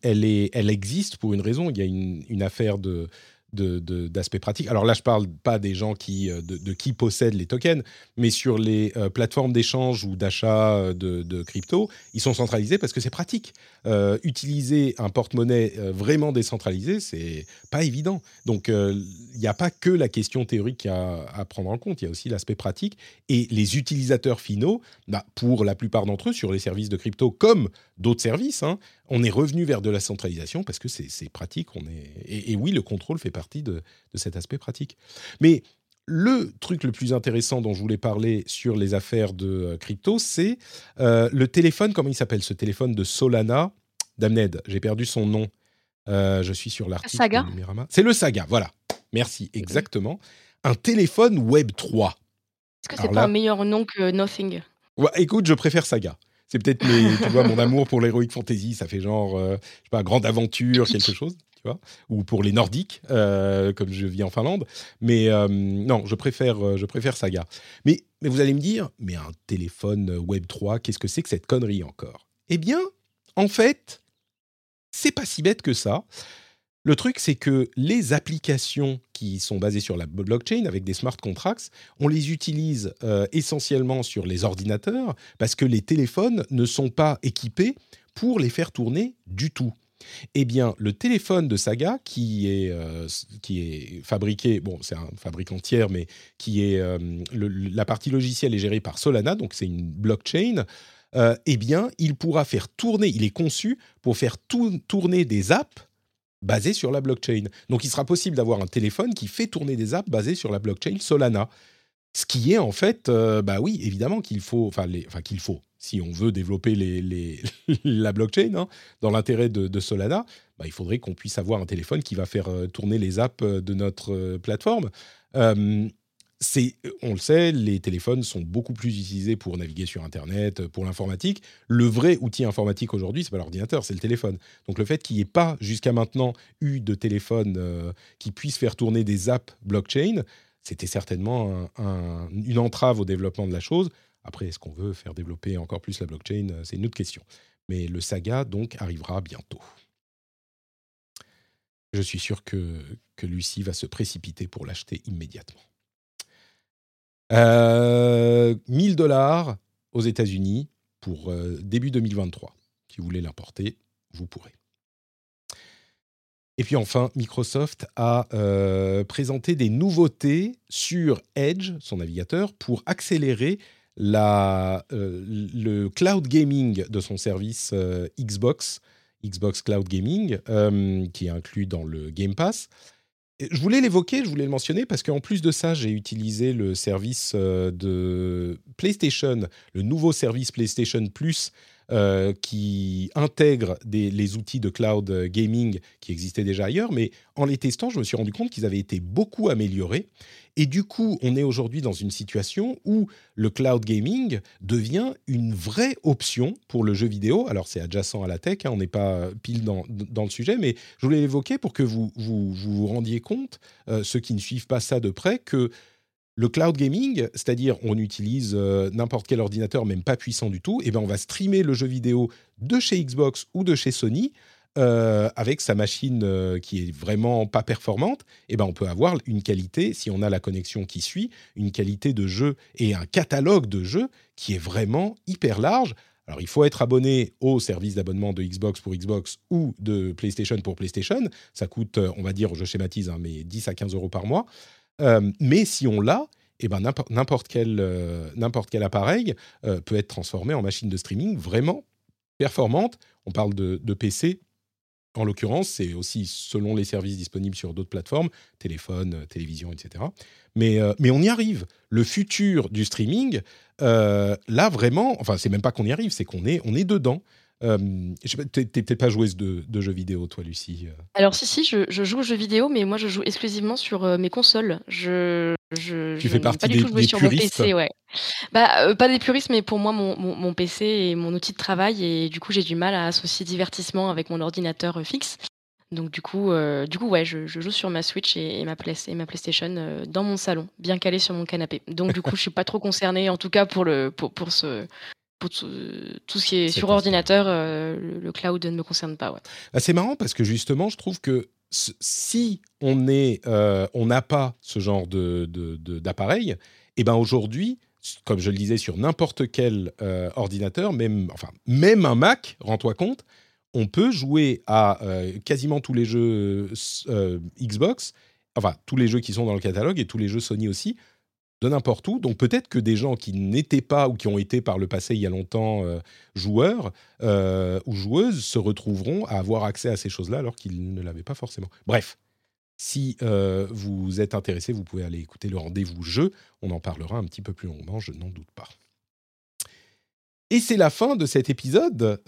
Speaker 1: existe pour une raison. Il y a une affaire de d'aspects pratiques. Alors là, je parle pas des gens qui, euh, de, qui possèdent les tokens, mais sur les euh, plateformes d'échange ou d'achat euh, de, crypto, ils sont centralisés parce que c'est pratique. utiliser un porte-monnaie vraiment décentralisé, c'est pas évident. Donc, il n'y a pas que la question théorique à, à prendre en compte, il y a aussi l'aspect pratique. Et les utilisateurs finaux, bah, pour la plupart d'entre eux, sur les services de crypto comme d'autres services, hein, on est revenu vers de la centralisation parce que c'est pratique. On est, et, oui, le contrôle fait partie de, cet aspect pratique. Mais le truc le plus intéressant dont je voulais parler sur les affaires de euh, crypto, c'est euh, le téléphone, comment il s'appelle ce téléphone de Solana? Damned, j'ai perdu son nom. Euh, je suis sur l'article.
Speaker 2: Saga.
Speaker 1: C'est le Saga, voilà. Merci, exactement. Un téléphone Web 3.
Speaker 2: Est-ce que c'est pas un meilleur nom que Nothing?
Speaker 1: Écoute, je préfère Saga c'est peut-être tu vois, mon amour pour l'heroic fantasy, ça fait genre, euh, je sais pas, grande aventure, quelque chose, tu vois, ou pour les nordiques, euh, comme je vis en Finlande. Mais euh, non, je préfère, je préfère Saga. Mais, mais vous allez me dire, mais un téléphone Web 3, qu'est-ce que c'est que cette connerie encore? Eh bien, en fait, c'est pas si bête que ça. Le truc, c'est que les applications qui sont basées sur la blockchain avec des smart contracts, on les utilise euh, essentiellement sur les ordinateurs parce que les téléphones ne sont pas équipés pour les faire tourner du tout. Eh bien, le téléphone de Saga, qui est, euh, qui est fabriqué, bon, c'est un fabricant tiers, mais qui est, euh, la partie logicielle est gérée par Solana, donc c'est une blockchain, eh bien, il pourra faire tourner, il est conçu pour faire tourner des apps basé sur la blockchain. Donc il sera possible d'avoir un téléphone qui fait tourner des apps basées sur la blockchain Solana. Ce qui est en fait, euh, bah oui, évidemment qu'il faut, enfin, qu'il faut, si on veut développer la blockchain hein, dans l'intérêt de, Solana, bah, il faudrait qu'on puisse avoir un téléphone qui va faire euh, tourner les apps euh, de notre plateforme c'est, on le sait, les téléphones sont beaucoup plus utilisés pour naviguer sur Internet, pour l'informatique. Le vrai outil informatique aujourd'hui, c'est pas l'ordinateur, c'est le téléphone. Donc le fait qu'il n'y ait pas jusqu'à maintenant eu de téléphone euh, qui puisse faire tourner des apps blockchain, c'était certainement une entrave au développement de la chose. Après, est-ce qu'on veut faire développer encore plus la blockchain C'est une autre question. Mais le saga, donc, arrivera bientôt. Je suis sûr que, que Lucie va se précipiter pour l'acheter immédiatement. 1000 euh, dollars aux États-Unis pour euh, début 2023. Si vous voulez l'importer, vous pourrez. Et puis enfin, Microsoft a euh, présenté des nouveautés sur Edge, son navigateur, pour accélérer la, le cloud gaming de son service Xbox, Xbox Cloud Gaming, qui est inclus dans le Game Pass. Je voulais l'évoquer, je voulais le mentionner parce qu'en plus de ça, j'ai utilisé le service euh, de PlayStation, le nouveau service PlayStation Plus euh, qui intègre les outils de cloud gaming qui existaient déjà ailleurs, mais en les testant, je me suis rendu compte qu'ils avaient été beaucoup améliorés. Et du coup, on est aujourd'hui dans une situation où le cloud gaming devient une vraie option pour le jeu vidéo. Alors, c'est adjacent à la tech, hein, on n'est pas pile dans, le sujet, mais je voulais l'évoquer pour que vous vous, rendiez compte, euh, ceux qui ne suivent pas ça de près, que le cloud gaming, c'est-à-dire on utilise euh, n'importe quel ordinateur, même pas puissant du tout, et bien on va streamer le jeu vidéo de chez Xbox ou de chez Sony euh, avec sa machine euh, qui est vraiment pas performante, et ben on peut avoir une qualité, si on a la connexion qui suit, une qualité de jeu et un catalogue de jeux qui est vraiment hyper large. Alors il faut être abonné au service d'abonnement de Xbox pour Xbox ou de PlayStation pour PlayStation. Ça coûte, on va dire, je schématise, hein, mais 10 à 15 euros par mois. Euh, mais si on l'a, eh ben n'importe quel, euh, quel appareil euh, peut être transformé en machine de streaming vraiment performante. On parle de, PC, En l'occurrence, c'est aussi selon les services disponibles sur d'autres plateformes, téléphone, télévision, etc. Mais, mais on y arrive. Le futur du streaming, là vraiment, enfin c'est même pas qu'on y arrive, c'est qu'on est, on est dedans. Euh, tu n'es peut-être pas joueuse de, jeux vidéo, toi, Lucie euh.
Speaker 2: Alors, si, si, je, joue aux jeux vidéo, mais moi, je joue exclusivement sur euh, mes consoles. Je,
Speaker 1: tu fais partie des, puristes sur mon PC,
Speaker 2: ouais. Bah, pas des puristes, mais pour moi, mon, mon, PC est mon outil de travail et du coup, j'ai du mal à associer divertissement avec mon ordinateur fixe. Donc du coup, du coup, ouais, je, joue sur ma Switch et, ma, Play, et ma PlayStation dans mon salon, bien calé sur mon canapé. Donc du coup, je suis pas trop concernée, en tout cas pour le pour, pour ce pour tout, ce qui est, sur ordinateur, euh, le, cloud ne me concerne pas. Ouais.
Speaker 1: Ah, c'est marrant parce que justement, je trouve que si on est, euh, on n'a pas ce genre de, d'appareil, et eh ben aujourd'hui, comme je le disais, sur n'importe quel euh, ordinateur, même, enfin, même un Mac, rends-toi compte, on peut jouer à quasiment tous les jeux Xbox, enfin tous les jeux qui sont dans le catalogue et tous les jeux Sony aussi, de n'importe où. Donc peut-être que des gens qui n'étaient pas ou qui ont été par le passé il y a longtemps euh, joueurs euh, ou joueuses se retrouveront à avoir accès à ces choses-là alors qu'ils ne l'avaient pas forcément. Bref, si euh, vous êtes intéressé, vous pouvez aller écouter le rendez-vous jeu. On en parlera un petit peu plus longuement, je n'en doute pas. Et c'est la fin de cet épisode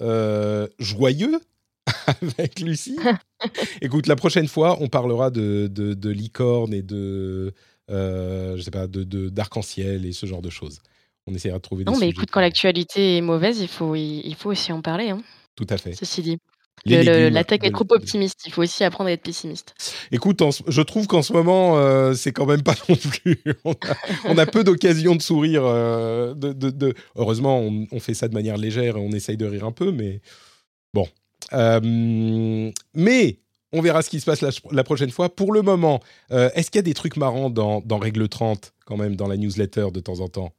Speaker 1: joyeux avec Lucie. Écoute, la prochaine fois, on parlera de, de, de licorne et de euh, je sais pas, de d'arc-en-ciel et ce genre de choses. On essaiera de trouver des
Speaker 2: Non, mais écoute, quand l'actualité est mauvaise, il faut, il, faut aussi en parler. Hein,
Speaker 1: Tout à fait.
Speaker 2: ceci dit. la tech est trop optimiste. Il faut aussi apprendre à être pessimiste.
Speaker 1: Écoute, je trouve qu'en ce moment, euh, c'est quand même pas non plus. on, a, peu d'occasions de sourire. Euh, de, de, Heureusement, on, on, fait ça de manière légère et on essaye de rire un peu, mais bon. mais on verra ce qui se passe la, prochaine fois. Pour le moment, euh, est-ce qu'il y a des trucs marrants dans, dans Règle 30 quand même dans la newsletter de temps en temps?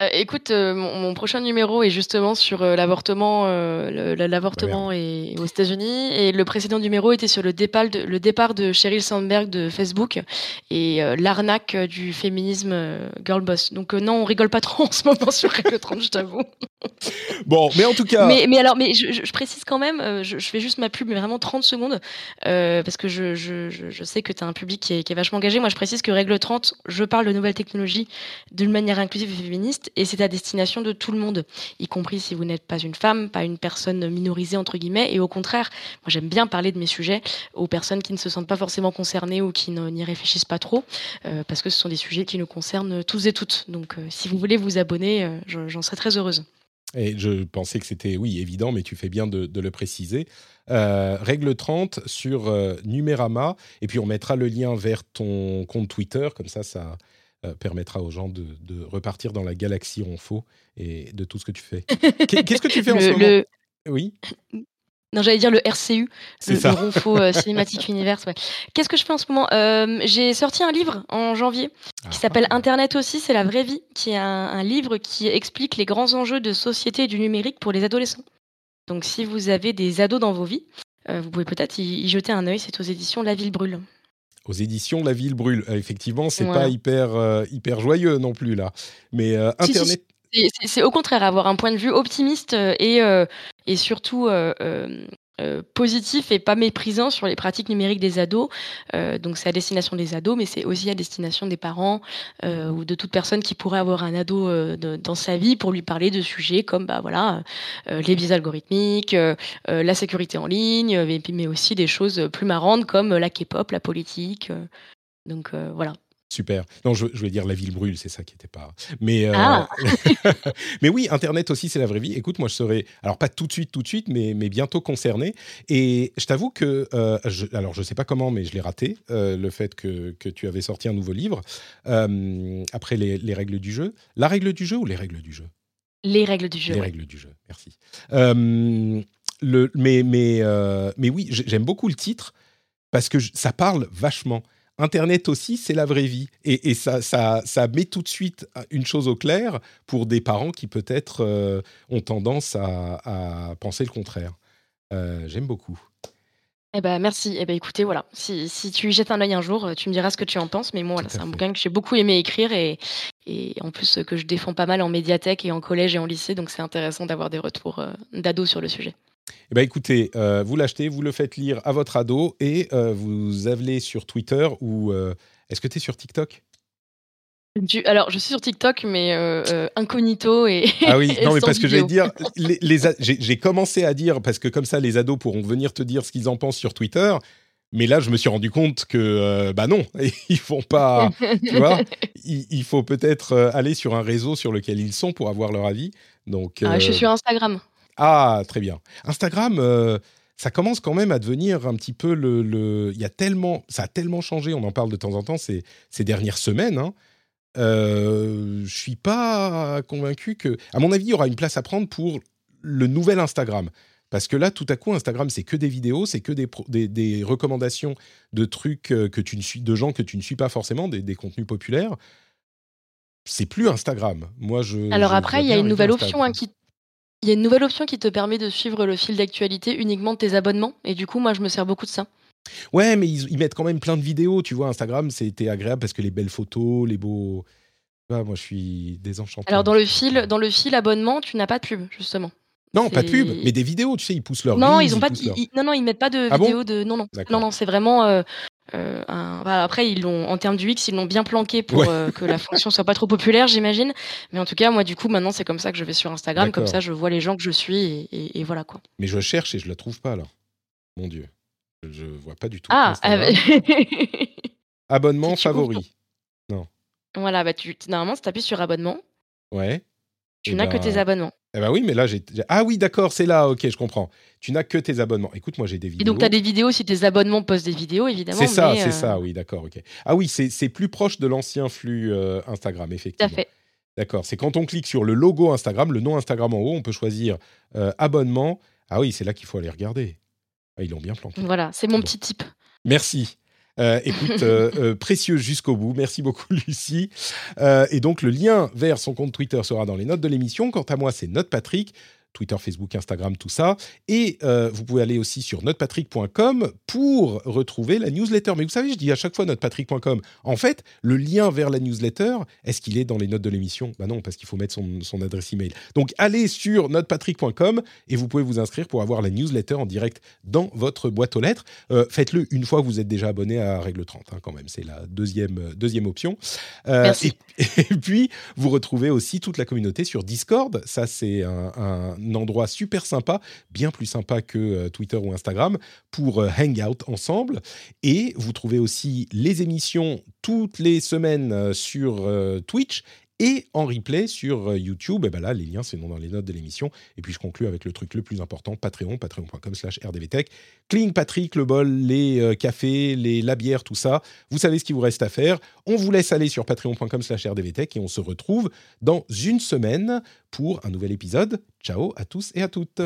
Speaker 2: Euh, écoute, euh, mon, prochain numéro est justement sur euh, l'avortement, l'avortement aux États-Unis, et le précédent numéro était sur le départ de, le départ de Sheryl Sandberg de Facebook et l'arnaque du féminisme girl boss. Donc non, on rigole pas trop en ce moment sur Règle 30, je t'avoue.
Speaker 1: Bon, mais en tout cas.
Speaker 2: Mais, mais alors, mais je, précise quand même, je, fais juste ma pub, mais vraiment 30 secondes, parce que je, je, sais que tu as un public qui est, qui est, vachement engagé. Moi, je précise que Règle 30, je parle de nouvelles technologies d'une manière inclusive et féministe et c'est à destination de tout le monde, y compris si vous n'êtes pas une femme, pas une personne minorisée entre guillemets. Et au contraire, moi j'aime bien parler de mes sujets aux personnes qui ne se sentent pas forcément concernées ou qui n'y réfléchissent pas trop, euh, parce que ce sont des sujets qui nous concernent tous et toutes. Donc euh, si vous voulez vous abonner, euh, j'en serais très heureuse.
Speaker 1: Et je pensais que c'était, oui, évident, mais tu fais bien de, le préciser. règle 30 sur Numérama, et puis on mettra le lien vers ton compte Twitter, comme ça, ça, euh, permettra aux gens de, repartir dans la galaxie ronfaux et de tout ce que tu fais. Qu'est-ce que tu fais en ce moment? Oui.
Speaker 2: Non, j'allais dire le RCU, le, le Ronfaux euh, Cinématique Universe. Qu'est-ce que je fais en ce moment? Euh, J'ai sorti un livre en janvier qui ah. s'appelle Internet aussi, c'est la vraie vie, qui est un, livre qui explique les grands enjeux de société et du numérique pour les adolescents. Donc, si vous avez des ados dans vos vies, vous pouvez peut-être y, y jeter un œil. C'est aux éditions La Ville Brûle
Speaker 1: aux éditions La Ville brûle. Euh, effectivement, c'est pas hyper euh, hyper joyeux non plus là. Mais euh, Internet.
Speaker 2: c'est au contraire avoir un point de vue optimiste et, et surtout euh, positif et pas méprisant sur les pratiques numériques des ados. Euh, donc c'est à destination des ados, mais c'est aussi à destination des parents euh, ou de toute personne qui pourrait avoir un ado dans sa vie pour lui parler de sujets comme bah voilà les biais algorithmiques, la sécurité en ligne, mais, mais aussi des choses plus marrantes comme la K-pop, la politique. donc voilà.
Speaker 1: Super. Non, je, je, vais dire la ville brûle, c'est ça qui n'était pas. Mais, euh,
Speaker 2: ah.
Speaker 1: mais oui, Internet aussi, c'est la vraie vie. Écoute, moi, je serai, alors pas tout de suite, tout de suite, mais, mais bientôt concerné. Et je t'avoue que, euh, je, alors je sais pas comment, mais je l'ai raté, euh, le fait que, que, tu avais sorti un nouveau livre après les, les, règles du jeu. La règle du jeu ou les règles du jeu?
Speaker 2: Les règles du jeu.
Speaker 1: Les règles du jeu, merci. le, mais, mais, mais oui, j'aime beaucoup le titre parce que ça parle vachement. Internet aussi, c'est la vraie vie. Et, ça, ça, ça, met tout de suite une chose au clair pour des parents qui peut-être euh, ont tendance à, penser le contraire. Euh, j'aime beaucoup.
Speaker 2: Eh ben, merci. Eh ben, écoutez, voilà. Si, si, tu y jettes un œil un jour, tu me diras ce que tu en penses. Mais moi, voilà, c'est un bouquin que j'ai beaucoup aimé écrire et, et, en plus que je défends pas mal en médiathèque et en collège et en lycée. Donc c'est intéressant d'avoir des retours euh, d'ados sur le sujet.
Speaker 1: Eh ben écoutez, euh, vous l'achetez, vous le faites lire à votre ado et euh, vous allez sur Twitter ou euh, est-ce que tu es sur TikTok?
Speaker 2: Alors, je suis sur TikTok, mais incognito et.
Speaker 1: Ah oui, non, mais parce que j'allais dire, les, j'ai commencé à dire, parce que comme ça, les ados pourront venir te dire ce qu'ils en pensent sur Twitter. Mais là, je me suis rendu compte que, bah non, ils font pas. tu vois, il, faut peut-être aller sur un réseau sur lequel ils sont pour avoir leur avis. Donc.
Speaker 2: Ah, je suis sur Instagram.
Speaker 1: Ah, très bien. Instagram, euh, ça commence quand même à devenir un petit peu le. Il y a tellement, ça a tellement changé. On en parle de temps en temps ces, ces dernières semaines. Hein. Euh, je suis pas convaincu que. À mon avis, il y aura une place à prendre pour le nouvel Instagram. Parce que là, tout à coup, Instagram, c'est que des vidéos, c'est que des, des, recommandations de trucs euh, que tu ne suis, de gens que tu ne suis pas forcément, des, contenus populaires. C'est plus Instagram. Moi, je.
Speaker 2: Alors après, il y a une nouvelle option hein, qui il y a une nouvelle option qui te permet de suivre le fil d'actualité uniquement de tes abonnements. Et du coup, moi, je me sers beaucoup de ça.
Speaker 1: Ouais, mais ils, mettent quand même plein de vidéos. Tu vois, Instagram, c'était agréable parce que les belles photos, les beaux. moi, je suis désenchanté.
Speaker 2: Alors, dans le fil, dans le fil abonnement, tu n'as pas de pub, justement.
Speaker 1: Non, pas de pub, mais des vidéos, tu sais, ils poussent leur
Speaker 2: Non, ils ont pas non non, ils mettent pas de ah vidéos de non non. Non non, c'est vraiment euh, euh, après, ils l'ont, en termes du X, ils l'ont bien planqué pour euh, que la fonction soit pas trop populaire, j'imagine. Mais en tout cas, moi, du coup, maintenant, c'est comme ça que je vais sur Instagram. Comme ça, je vois les gens que je suis et, voilà quoi.
Speaker 1: Mais je cherche et je la trouve pas là. Mon Dieu, je, vois pas du tout.
Speaker 2: Ah,
Speaker 1: abonnement favori. Non.
Speaker 2: Voilà, bah tu, normalement, tu appuies sur abonnement.
Speaker 1: Ouais.
Speaker 2: Tu n'as que tes ben, abonnements.
Speaker 1: Eh ben oui, mais là, j'ai. Ah oui, d'accord, c'est là, ok, je comprends. Tu n'as que tes abonnements. Écoute, moi, j'ai des vidéos.
Speaker 2: Et donc, tu as des vidéos si tes abonnements postent des vidéos, évidemment.
Speaker 1: C'est ça, c'est ça, euh, oui, d'accord, ok. Ah oui, c'est plus proche de l'ancien flux euh, Instagram, effectivement.
Speaker 2: Tout à fait.
Speaker 1: D'accord, c'est quand on clique sur le logo Instagram, le nom Instagram en haut, on peut choisir euh, abonnement. Ah oui, c'est là qu'il faut aller regarder. Ah, ils l'ont bien planté.
Speaker 2: Voilà, c'est mon petit tip.
Speaker 1: Merci. Euh, écoute, euh, euh, précieux jusqu'au bout. Merci beaucoup, Lucie. et donc, le lien vers son compte Twitter sera dans les notes de l'émission. Quant à moi, c'est Note Patrick. Twitter, Facebook, Instagram, tout ça. Et euh, vous pouvez aller aussi sur notepatrick.com pour retrouver la newsletter. Mais vous savez, je dis à chaque fois notepatrick.com. En fait, le lien vers la newsletter, est-ce qu'il est dans les notes de l'émission? Ben non, parce qu'il faut mettre son, adresse email. Donc allez sur notepatrick.com et vous pouvez vous inscrire pour avoir la newsletter en direct dans votre boîte aux lettres. Euh, faites-le une fois que vous êtes déjà abonné à Règle 30, hein, quand même. C'est la deuxième, deuxième option.
Speaker 2: Euh, Merci.
Speaker 1: Et, puis, vous retrouvez aussi toute la communauté sur Discord. Ça, c'est un endroit super sympa, bien plus sympa que euh, Twitter ou Instagram, pour euh, hang out ensemble. Et vous trouvez aussi les émissions toutes les semaines euh, sur Twitch et en replay sur YouTube. Et ben là, les liens, c'est dans les notes de l'émission. Et puis, je conclue avec le truc le plus important, Patreon, patreon.com slash rdvtech. Clean Patrick, le bol, les cafés, les, la bière, tout ça. Vous savez ce qu'il vous reste à faire. On vous laisse aller sur patreon.com slash rdvtech et on se retrouve dans une semaine pour un nouvel épisode. Ciao à tous et à toutes.